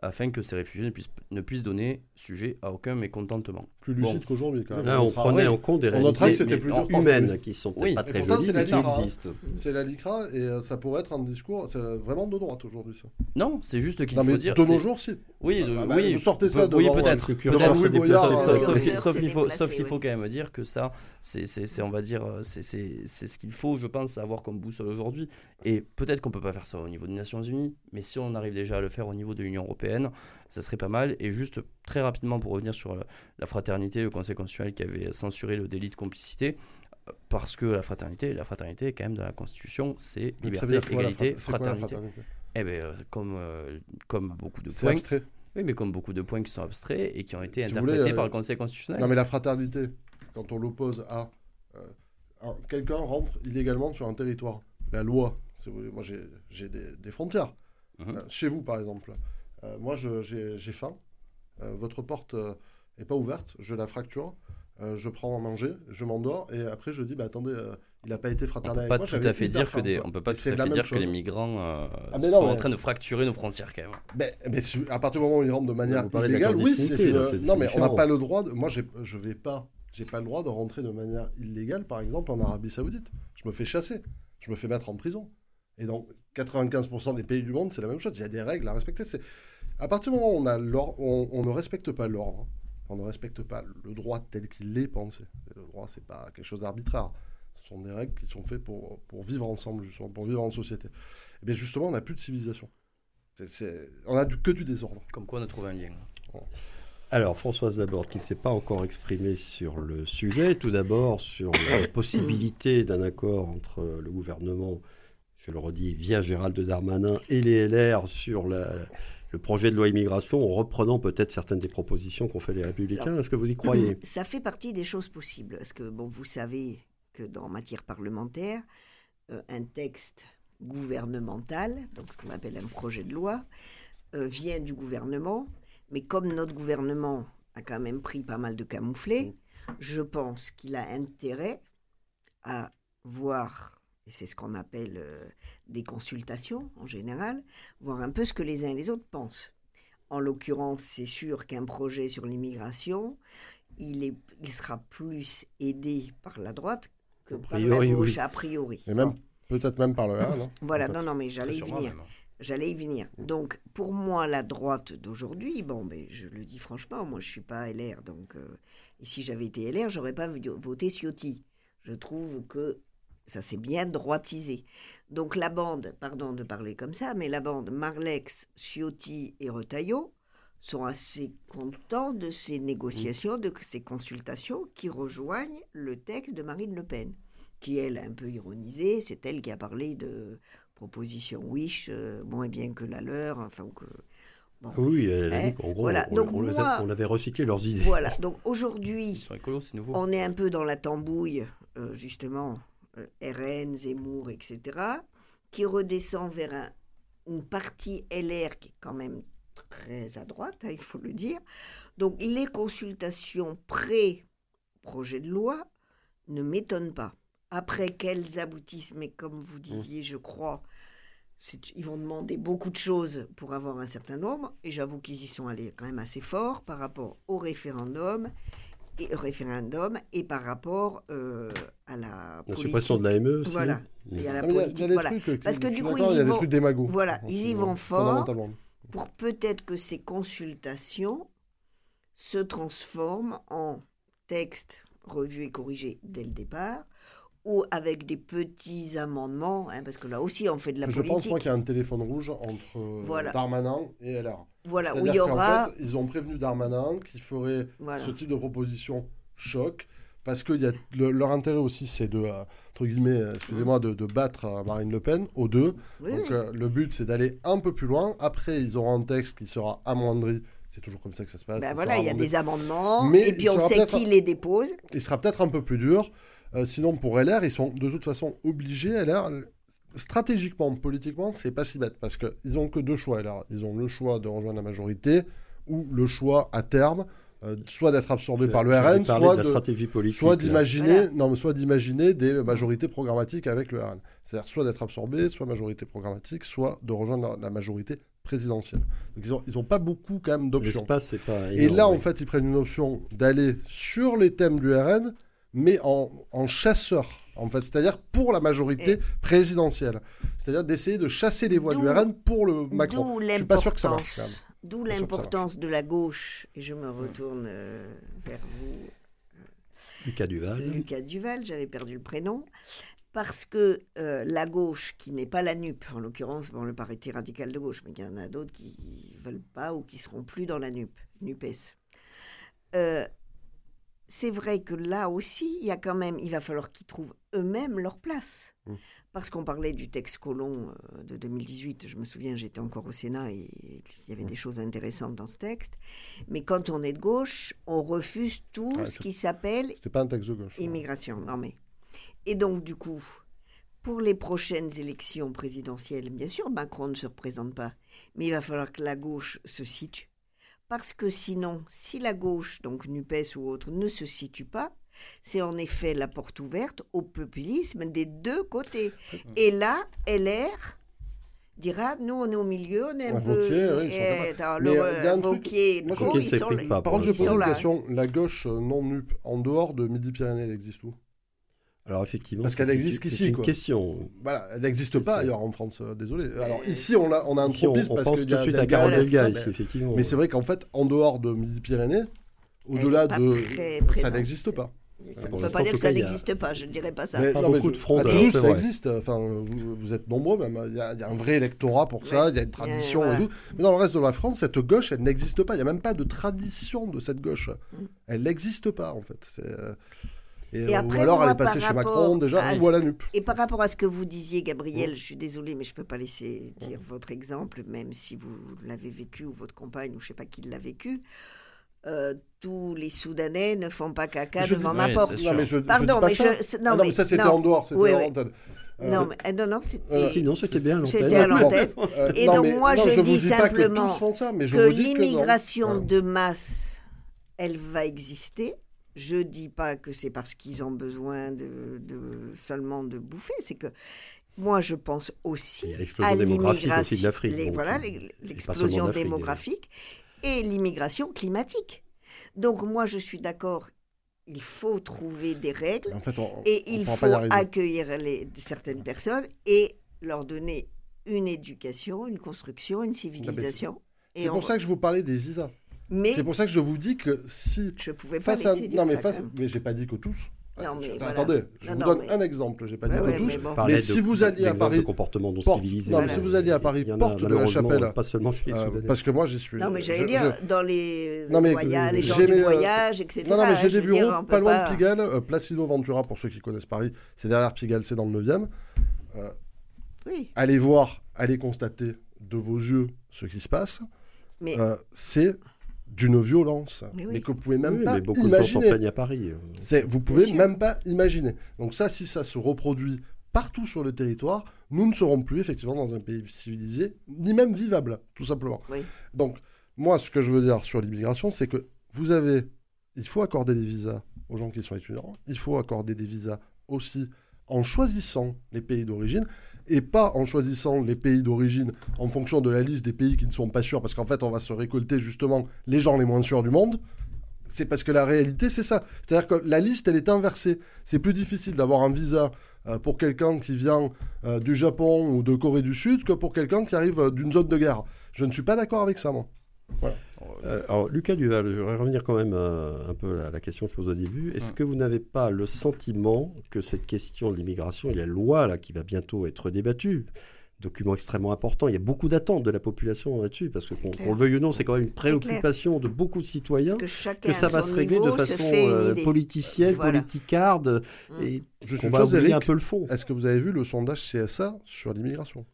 afin que ces réfugiés ne puissent, ne puissent donner sujet à aucun mécontentement. Plus lucide qu'aujourd'hui, quand même. Là, on Notre prenait travail, en compte des On réalités mais plus humaines qui sont peut-être Oui. pas Et très pourtant, jolies, c'est la LICRA. existent. C'est la LICRA et euh, ça pourrait être un discours c'est vraiment de droite aujourd'hui. Ça. Non, c'est juste qu'il Non, faut dire. de nos jours, si. Oui, de- Ah bah, oui, vous sortez ça peut- oui, peut-être. Euh, Sauf, qu'il- faut, sauf qu'il faut quand même dire que ça, c'est, c'est- c'est, on va dire, euh, c'est, c'est, c'est ce qu'il faut, je pense, avoir comme boussole aujourd'hui. Et peut-être qu'on peut pas faire ça au niveau des Nations Unies, mais si on arrive déjà à le faire au niveau de l'Union européenne, ça serait pas mal. Et juste très rapidement pour revenir sur la, la fraternité, le Conseil constitutionnel qui avait censuré le délit de complicité. euh, Parce que la fraternité, la fraternité, quand même, dans la Constitution, c'est liberté, quoi, égalité, frater- c'est quoi, la fraternité. fraternité? Eh bien, euh, comme, euh, comme beaucoup de points, abstrait. oui, mais comme beaucoup de points qui sont abstraits et qui ont été Si interprétés voulez, euh, par le Conseil constitutionnel. Non, mais la fraternité, quand on l'oppose à. euh, un- Quelqu'un rentre illégalement sur un territoire. La loi, si vous voulez, moi j'ai des, des frontières. Mhm. Euh, chez vous, par exemple. Euh, moi, j'ai faim. Euh, votre porte n'est pas ouverte. Je la fracture. Euh, je prends à manger. Je m'endors. Et après, je dis bah, attendez, euh, il n'a pas été On fraternel peut pas avec moi. tout à fait dire que des, on peut pas tout à fait dire que les migrants euh, Ah, sont en train de fracturer nos frontières quand même. Mais, mais si- à partir du moment où ils rentrent de manière illégale, oui, c'est non, mais on n'a pas le droit. De... Moi, je vais pas, j'ai pas le droit de rentrer de manière illégale, par exemple, en Arabie Saoudite. Je me fais chasser, je me fais mettre en prison. Et dans 95% des pays du monde, c'est la même chose. Il y a des règles à respecter. À partir du moment où on a l'ordre, on, on ne respecte pas l'ordre. On ne respecte pas le droit tel qu'il est pensé. Et le droit, c'est pas quelque chose d'arbitraire. Ce sont des règles qui sont faites pour, pour vivre ensemble, justement, pour vivre en société. Et bien justement, on n'a plus de civilisation. C'est- c'est- On a du, que du désordre. Comme quoi on a trouvé un lien. Alors, Françoise Laborde, qui ne s'est pas encore exprimée sur le sujet, tout d'abord sur la [coughs] possibilité d'un accord entre le gouvernement, je le redis, via Gérald Darmanin et les LR sur la- le projet de loi immigration, en reprenant peut-être certaines des propositions qu'ont fait les Républicains. Est-ce que vous y croyez [clears throat] Ça fait partie des choses possibles. Parce que, bon, vous savez que dans matière parlementaire, euh, un texte gouvernemental, donc ce qu'on appelle un projet de loi, euh, vient du gouvernement. Mais comme notre gouvernement a quand même pris pas mal de camouflés, je pense qu'il a intérêt à voir c'est ce qu'on appelle euh, des consultations en général, voir un peu ce que les uns et les autres pensent. En l'occurrence, c'est sûr qu'un projet sur l'immigration, il, est, il sera plus aidé par la droite que A par la gauche, oui. a priori. Et même peut-être même par le RN. hein. voilà, non, non, mais Très j'allais y venir. J'allais y venir. Donc, pour moi, la droite d'aujourd'hui, bon, mais je le dis franchement, moi, je suis pas LR. Donc, euh, et si j'avais été LR, j'aurais pas vo- voté Ciotti. Je trouve que ça s'est bien droitisé. Donc, la bande, pardon de parler comme ça, mais la bande Marlex, Ciotti et Retailleau sont assez contents de ces négociations, de ces consultations qui rejoignent le texte de Marine Le Pen, qui, elle, a un peu ironisé. C'est elle qui a parlé de proposition Wish euh, moins bien que la leur, enfin que Oui, elle a Hein, dit qu'en gros, voilà. on, Donc on les a- on avait recyclé leurs idées. voilà. Donc [laughs] aujourd'hui, on est un peu dans la tambouille, euh, justement, RN, Zemmour, etc., qui redescend vers un- une partie LR qui est quand même très à droite, hein, il faut le dire. Donc les consultations pré-projet de loi ne m'étonnent pas. Après qu'elles aboutissent, mais comme vous disiez, je crois, c'est- ils vont demander beaucoup de choses pour avoir un certain nombre, et j'avoue qu'ils y sont allés quand même assez fort par rapport au référendum et, référendum et par rapport euh, à la La suppression de l'AME aussi. Voilà. Et à la politique, voilà. trucs, Parce que du coup, ils il y vont- voilà, ils y vont fort. Fondamentalement. pour peut-être que ces consultations se transforment en textes revus et corrigés dès le départ ou avec des petits amendements, hein, parce que là aussi on fait de la Je pense politique. moi qu'il y a un téléphone rouge entre euh, Voilà. Darmanin et LR. Voilà, où il y aura. fait, ils ont prévenu Darmanin qu'il ferait Voilà. ce type de proposition choc, parce que y a, le- leur intérêt aussi, c'est de, euh, entre guillemets, euh, excusez-moi, de, de battre Marine Le Pen aux deux. Oui, Donc euh, le but, c'est d'aller un peu plus loin. Après, ils auront un texte qui sera amoindri. C'est toujours comme ça que ça se passe. Ben voilà, il y a amendé. des amendements, Mais et puis on sait qui les dépose. Il sera peut-être un peu plus dur. Euh, sinon, pour LR, ils sont de toute façon obligés. LR, stratégiquement, politiquement, c'est pas si bête parce qu'ils ont que deux choix. LR. Ils ont le choix de rejoindre la majorité ou le choix à terme, euh, soit d'être absorbé par le RN, soit de stratégie politique. soit d'imaginer, Voilà. non, mais soit d'imaginer des majorités programmatiques avec le RN. C'est-à-dire soit d'être absorbé, soit majorité programmatique, soit de rejoindre la, la majorité présidentielle. Donc ils ont, ils ont pas beaucoup quand même d'options. L'espace, c'est pas. Et là, oui. en fait, ils prennent une option d'aller sur les thèmes du RN, mais en, en chasseur, en fait, c'est-à-dire pour la majorité Et- présidentielle. C'est-à-dire d'essayer de chasser les voix du RN pour le Macron. D'où Je suis pas sûr que ça marche, d'où l'importance de la gauche, et je me retourne euh, vers vous, Lucas Duval. Lucas Duval, j'avais perdu le prénom, parce que euh, la gauche, qui n'est pas la NUP, en l'occurrence, bon, le parti radical de gauche, mais il y en a d'autres qui ne veulent pas ou qui seront plus dans la NUP, NUPES. Euh, c'est vrai que là aussi, il y a quand même, il va falloir qu'ils trouvent eux-mêmes leur place. Mm. Parce qu'on parlait du texte Colomb euh, de 2018, je me souviens, j'étais encore au Sénat et il y avait des choses intéressantes dans ce texte. Mais quand on est de gauche, on refuse tout ce qui s'appelle pas un texte de gauche. Immigration, non mais. Et donc, du coup, pour les prochaines élections présidentielles, bien sûr, Macron ne se représente pas, mais il va falloir que la gauche se situe. Parce que sinon, si la gauche, donc NUPES ou autre, ne se situe pas, c'est en effet la porte ouverte au populisme des deux côtés. Et là, LR dira, nous on est au milieu, on est un peu... Wauquiez, oui, ils sont Eh, euh, pas, Par contre, je pose une question. La gauche euh, non NUP, en dehors de Midi-Pyrénées, elle existe où? Alors effectivement, Parce ça, qu'elle c'est existe une- qu'ici, C'est une quoi. question. Voilà, elle n'existe pas ailleurs en France, euh, désolé. Alors Euh, ici, on a, on a un Ici, on, tropisme on parce pense qu'il tout y de a suite des à mais- ici, effectivement. Mais c'est vrai qu'en fait, en dehors de Midi-Pyrénées, au-delà de. Ça n'existe pas. Ça- on ne peut pas dire que ça n'existe pas, je ne dirais pas ça. Mais, Pas non, beaucoup je- de dans- Toulouse, c'est ça existe. Enfin, vous, vous êtes nombreux même. Il y, a, il y a un vrai électorat pour ça. Ouais. Il y a une tradition Ouais, et voilà. tout. Mais dans le reste de la France, cette gauche, elle n'existe pas. Il n'y a même pas de tradition de cette gauche. Mm. Elle n'existe pas, en fait. C'est, euh, Et, Et euh, après, ou alors moi, elle est passée par chez Macron rapport déjà, à ou ce- à la NUP. Et par rapport à ce que vous disiez, Gabriel, je suis désolée, mais je ne peux pas laisser dire votre exemple, même si vous l'avez vécu ou votre compagne ou je ne sais pas qui l'a vécu. Euh, tous les Soudanais ne font pas caca Je devant dis- ma Oui, porte. Non, mais je, Pardon, mais je- Ah non, mais- mais ça, c'était non. en dehors. C'était Oui, en oui. Euh, Non, mais, non, non, c'était. Euh, Sinon, c'était bien à C'était l'antenne. à l'antenne. [laughs] euh, Et non, donc, mais- moi, non, je dis simplement que l'immigration de masse, elle va exister, Je dis pas que c'est parce qu'ils ont besoin de, de- seulement de bouffer, c'est que moi je pense aussi à l'immigration, aussi de l'Afrique. les- donc, voilà, euh, l'explosion démographique et l'immigration climatique. Donc moi je suis d'accord, il faut trouver des règles En fait, on, et on il faut accueillir les, certaines personnes et leur donner une éducation, une construction, une civilisation. C'est on- pour ça que je vous parlais des visas. Mais C'est pour ça que je vous dis que si je pouvais pas face à dire non mais ça, face mais j'ai pas dit que tous. Non, mais voilà. Attendez, je Non, vous non, donne mais- un exemple. J'ai pas dit ouais, que tous. mais bon. parlait Mais si de- vous alliez à Paris, de comportements non porte- civilisés. non, mais si vous alliez à Paris, porte de la chapelle. Pas seulement chez les Euh, parce que moi j'y suis. Non, mais j'allais dire, je- dans les, Non, mais, voyages, les euh, gens j'ai du mes, euh, voyage, etc. Non, non, mais j'ai des dire, bureaux pas loin de Pigalle, euh, Placido Ventura, pour ceux qui connaissent Paris. C'est derrière Pigalle, c'est dans le 9e. Oui, Allez voir, allez constater de vos yeux ce qui se passe. mais Euh, c'est d'une violence, Mais que vous pouvez même Oui, pas mais beaucoup de gens s'en imaginer. plaignent à Paris. euh. C'est, vous pouvez même pas imaginer. Donc ça, si ça se reproduit partout sur le territoire, nous ne serons plus effectivement dans un pays civilisé, ni même vivable, tout simplement. Oui. Donc, moi, ce que je veux dire sur l'immigration, c'est que vous avez, il faut accorder des visas aux gens qui sont étudiants, il faut accorder des visas aussi en choisissant les pays d'origine et pas en choisissant les pays d'origine en fonction de la liste des pays qui ne sont pas sûrs, parce qu'en fait, on va se récolter justement les gens les moins sûrs du monde. C'est parce que la réalité, c'est ça. C'est-à-dire que la liste, elle est inversée. C'est plus difficile d'avoir un visa euh, pour quelqu'un qui vient euh, du Japon ou de Corée du Sud que pour quelqu'un qui arrive euh, d'une zone de guerre. Je ne suis pas d'accord avec ça, moi. Euh, alors, Lucas Duval, je voudrais revenir quand même euh, un peu à la question que je pose au début. Est-ce Hum. que vous n'avez pas le sentiment que cette question de l'immigration et la loi là, qui va bientôt être débattue, document extrêmement important, il y a beaucoup d'attentes de la population là-dessus, parce que qu'on le veuille ou non, c'est quand même une préoccupation de beaucoup de citoyens. que chacun Que ça va se régler de niveau façon euh, politicienne, Voilà. politicarde, Mm. et Je suis qu'on une va oublier un Eric. peu le fond. Est-ce que vous avez vu le sondage CSA sur l'immigration?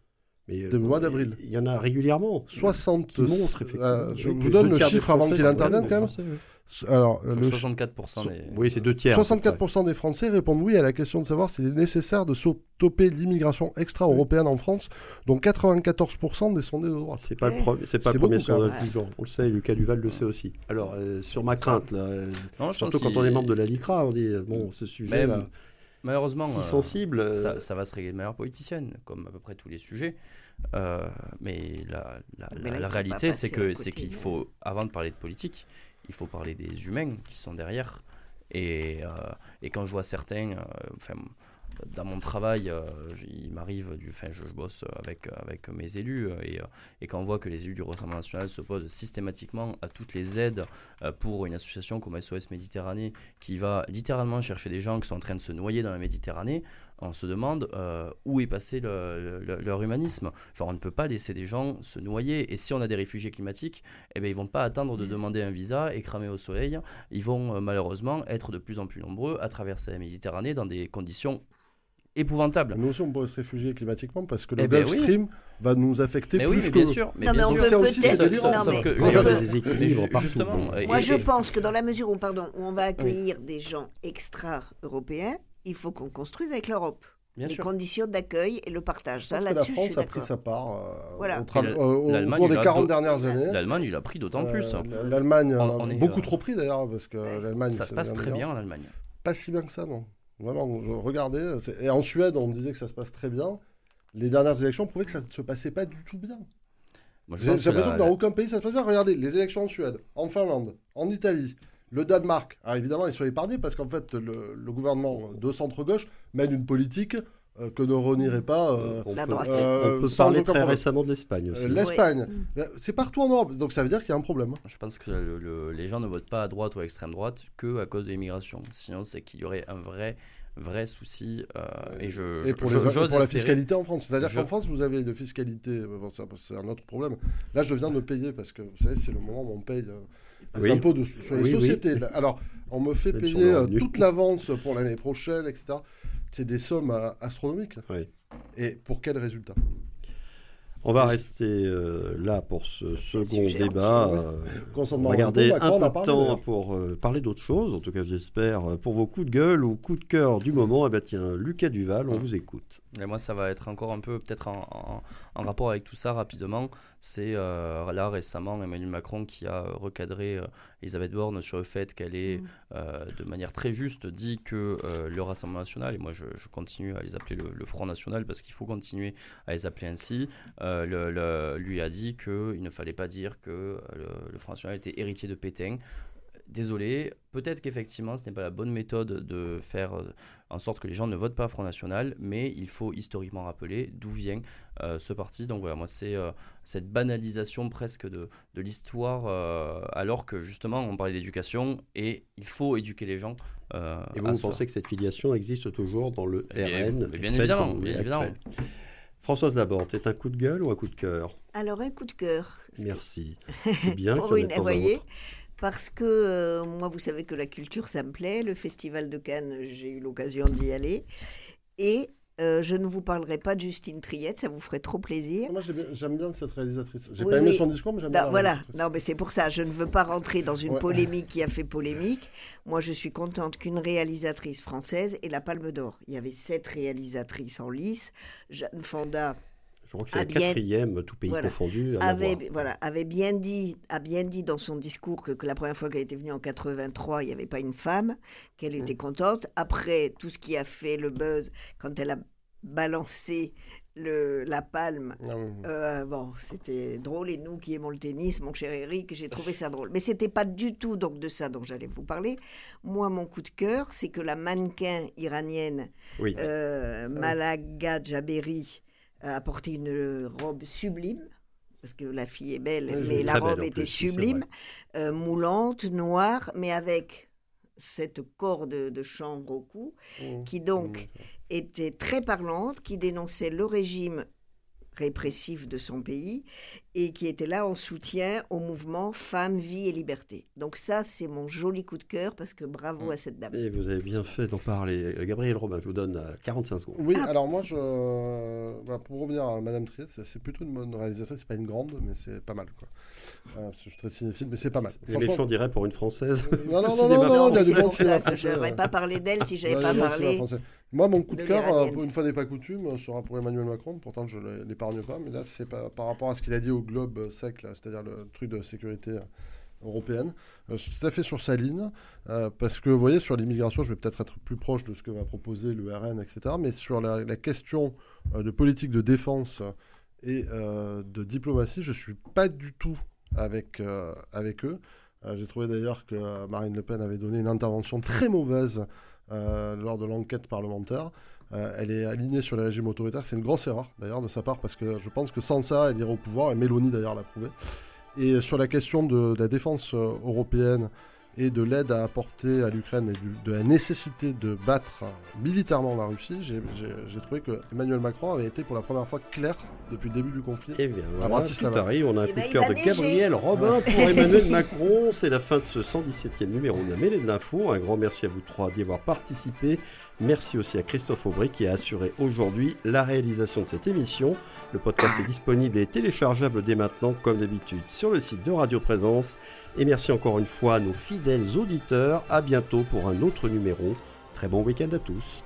Mais, euh, de mois d'avril. Il y en a régulièrement. 60. qui montrent, effectivement. euh, je Oui, vous donne le chiffre avant Français qu'il intervienne quand même. Alors, Je le crois ch- 64% des. Oui, c'est deux tiers. à peu près. 64% des Français répondent oui à la question de savoir s'il est nécessaire de stopper l'immigration extra-européenne en France, dont 94% des sondés de droite. C'est pas, le Ouais. pro- c'est pas le premier sondage du genre. On le sait, Lucas Duval le sait aussi. Alors, euh, sur ma crainte, là, Non, surtout quand on est membre de la LICRA, on dit, bon, ce sujet-là, Même, Malheureusement, si euh, sensible, euh, ça, ça va se régler de manière politicienne, comme à peu près tous les sujets. Euh, mais la, la- Mais là, la- il la faut réalité, c'est que c'est qu'il de- faut, avant de parler de politique, il faut parler des humains qui sont derrière. Et, euh, et quand je vois certains, euh, enfin, dans mon travail, euh, il m'arrive, enfin, je, bosse avec, avec mes élus, euh, et, euh, et quand on voit que les élus du Rassemblement national s'opposent systématiquement à toutes les aides pour une association comme SOS Méditerranée, qui va littéralement chercher des gens qui sont en train de se noyer dans la Méditerranée, on se demande où est passé le- le- leur humanisme. Enfin, on ne peut pas laisser des gens se noyer. Et si on a des réfugiés climatiques, eh bien, ils vont pas attendre de demander un visa et cramer au soleil. Ils vont malheureusement être de plus en plus nombreux à traverser la Méditerranée dans des conditions épouvantables. Nous aussi, on pourrait se réfugier climatiquement parce que le Eh ben Gulf oui. Stream va nous affecter Mais plus oui, mais que... bien sûr. Mais Non, mais on peut peut-être. justement, Moi, et- je et- pense que dans la mesure où, pardon, où on va accueillir des gens extra-européens, il faut qu'on construise avec l'Europe Bien les sûr. conditions d'accueil et le partage. Ça, la je France a pris sa part euh, Voilà. au, euh, au cours des il a 40 do- dernières années. L'Allemagne, il a pris d'autant Euh, plus. L'Allemagne en a on beaucoup euh, trop pris d'ailleurs parce que l'Allemagne Ça se passe très bien en Allemagne. Pas si bien que ça, non. Vraiment, regardez. Et en Suède, on me disait que ça se passe très bien. Les dernières élections prouvaient que ça ne se passait pas du tout bien. J'ai que l'impression la- que dans aucun pays ça se passe bien. Regardez, les élections en Suède, en Finlande, en Italie, le Danemark. Alors évidemment, ils sont épargnés parce qu'en fait, le, le gouvernement de centre-gauche mène une politique que ne renierait pas euh, on La peut, droite. euh, on peut parler très problème. récemment de l'Espagne aussi. Euh, l'Espagne. Oui. Ben, C'est partout en Europe, donc ça veut dire qu'il y a un problème. Je pense que le- le- les gens ne votent pas à droite ou à extrême droite que à cause de l'immigration. Sinon, c'est qu'il y aurait un vrai, vrai souci. euh, et je, Et pour, je- les- et j'ose pour la fiscalité en France. C'est-à-dire Je- qu'en France, vous avez une fiscalité, euh, bon, ça, c'est un autre problème. Là, je viens de payer parce que, vous savez, c'est le moment où on paye euh, les Oui. impôts de, sur les Oui, sociétés. Alors, on me fait Même payer euh, toute l'avance pour l'année prochaine, etc. C'est des sommes astronomiques. Oui. Et pour quel résultat? On va rester euh, là pour ce second débat. euh, on va garder un peu a de temps pour euh, parler d'autre chose, en tout cas j'espère, pour vos coups de gueule ou coups de cœur du moment. Eh ben tiens, Lucas Duval, on Ouais. vous écoute. Et moi, ça va être encore un peu, peut-être en, en- en rapport avec tout ça, rapidement, c'est euh, là récemment Emmanuel Macron qui a recadré Elisabeth Borne sur le fait qu'elle est mm. de manière très juste dit que le Rassemblement national, et moi je, continue à les appeler le, Front national parce qu'il faut continuer à les appeler ainsi, le, lui a dit qu'il ne fallait pas dire que le Front national était héritier de Pétain désolé, peut-être qu'effectivement ce n'est pas la bonne méthode de faire euh, en sorte que les gens ne votent pas Front National, mais il faut historiquement rappeler d'où vient euh, ce parti. Donc voilà, moi c'est euh, cette banalisation presque de, de l'histoire, alors que justement on parlait d'éducation et il faut éduquer les gens. et vous, pensez que cette filiation existe toujours dans le eh RN Bien, évidemment, bien évidemment. Françoise Laborde, c'est un coup de gueule ou un coup de cœur? Alors un coup de cœur. Merci. [laughs] C'est bien. Pour une, voyez, parce que euh, moi, vous savez que la culture, ça me plaît. Le Festival de Cannes, j'ai eu l'occasion d'y aller. Et euh, je ne vous parlerai pas de Justine Triette, ça vous ferait trop plaisir. Moi, j'aime bien cette réalisatrice. J'ai pas aimé son discours, mais j'aime bien. Voilà, non, mais c'est pour ça. Je ne veux pas rentrer dans une polémique qui a fait polémique. Moi, je suis contente qu'une réalisatrice française ait la Palme d'Or. Il y avait sept réalisatrices en lice. Jeanne Fonda, je crois que c'est la quatrième, tout pays confondu. avait, voilà, avait bien dit, a bien dit dans son discours que, la première fois qu'elle était venue en 83, il n'y avait pas une femme, qu'elle était mm. contente. Après, tout ce qui a fait le buzz, quand elle a balancé le, la palme, ah euh, bon, c'était drôle. Et nous qui aimons le tennis, mon cher Eric, j'ai trouvé ça drôle. Mais c'était pas du tout donc de ça dont j'allais vous parler. Moi, mon coup de cœur, c'est que la mannequin iranienne euh, ah Malaga Jaberi a porté une robe sublime, parce que la fille est belle, mais la robe était sublime, euh, moulante, noire, mais avec cette corde de chanvre au cou, mmh. qui donc mmh. était très parlante, qui dénonçait le régime répressif de son pays et qui était là en soutien au mouvement Femmes, Vie et Liberté. Donc ça, c'est mon joli coup de cœur parce que bravo mm. à cette dame. Et vous avez bien fait d'en parler. Gabriel Robin, je vous donne 45 euh, secondes. Oui, ah. alors moi, je, bah, pour revenir à Madame Trier, c'est plutôt une bonne réalisatrice. C'est pas une grande, mais c'est pas mal. Quoi. Euh, je suis très cinéphile, mais c'est pas mal. Les méchants diraient pour une Française. Non, non, [laughs] non, non, non, Je n'aurais pas parlé d'elle si j'avais pas parlé. Moi, mon coup de, cœur, euh, pour une fois n'est pas coutume, sera pour Emmanuel Macron. Pourtant, je ne l'épargne pas, mais là, c'est par rapport à ce qu'il a dit au Globe sec c'est-à-dire le truc de sécurité euh, européenne. Euh, tout à fait sur sa ligne, euh, parce que vous voyez, sur l'immigration, je vais peut-être être plus proche de ce que va proposer le RN, etc. Mais sur la, question de politique de défense et de diplomatie, je ne suis pas du tout avec, avec eux. J'ai trouvé d'ailleurs que Marine Le Pen avait donné une intervention très mauvaise lors de l'enquête parlementaire. Euh, elle est alignée sur les régimes autoritaires. C'est une grosse erreur d'ailleurs de sa part parce que je pense que sans ça, elle irait au pouvoir et Mélanie d'ailleurs l'a prouvé. Et sur la question de, la défense euh, européenne et de l'aide à apporter à l'Ukraine et de la nécessité de battre militairement la Russie, j'ai trouvé que Emmanuel Macron avait été pour la première fois clair depuis le début du conflit. Et eh bien voilà, tout arrive, on a un eh coup de ben, cœur de Gabriel Robin pour Emmanuel [laughs] Macron. C'est la fin de ce 117e numéro de la Mêlée de l'Info. Un grand merci à vous trois d'y avoir participé. Merci aussi à Christophe Aubry qui a assuré aujourd'hui la réalisation de cette émission. Le podcast est disponible et téléchargeable dès maintenant, comme d'habitude, sur le site de Radio Présence. Et merci encore une fois à nos fidèles auditeurs. À bientôt pour un autre numéro. Très bon week-end à tous.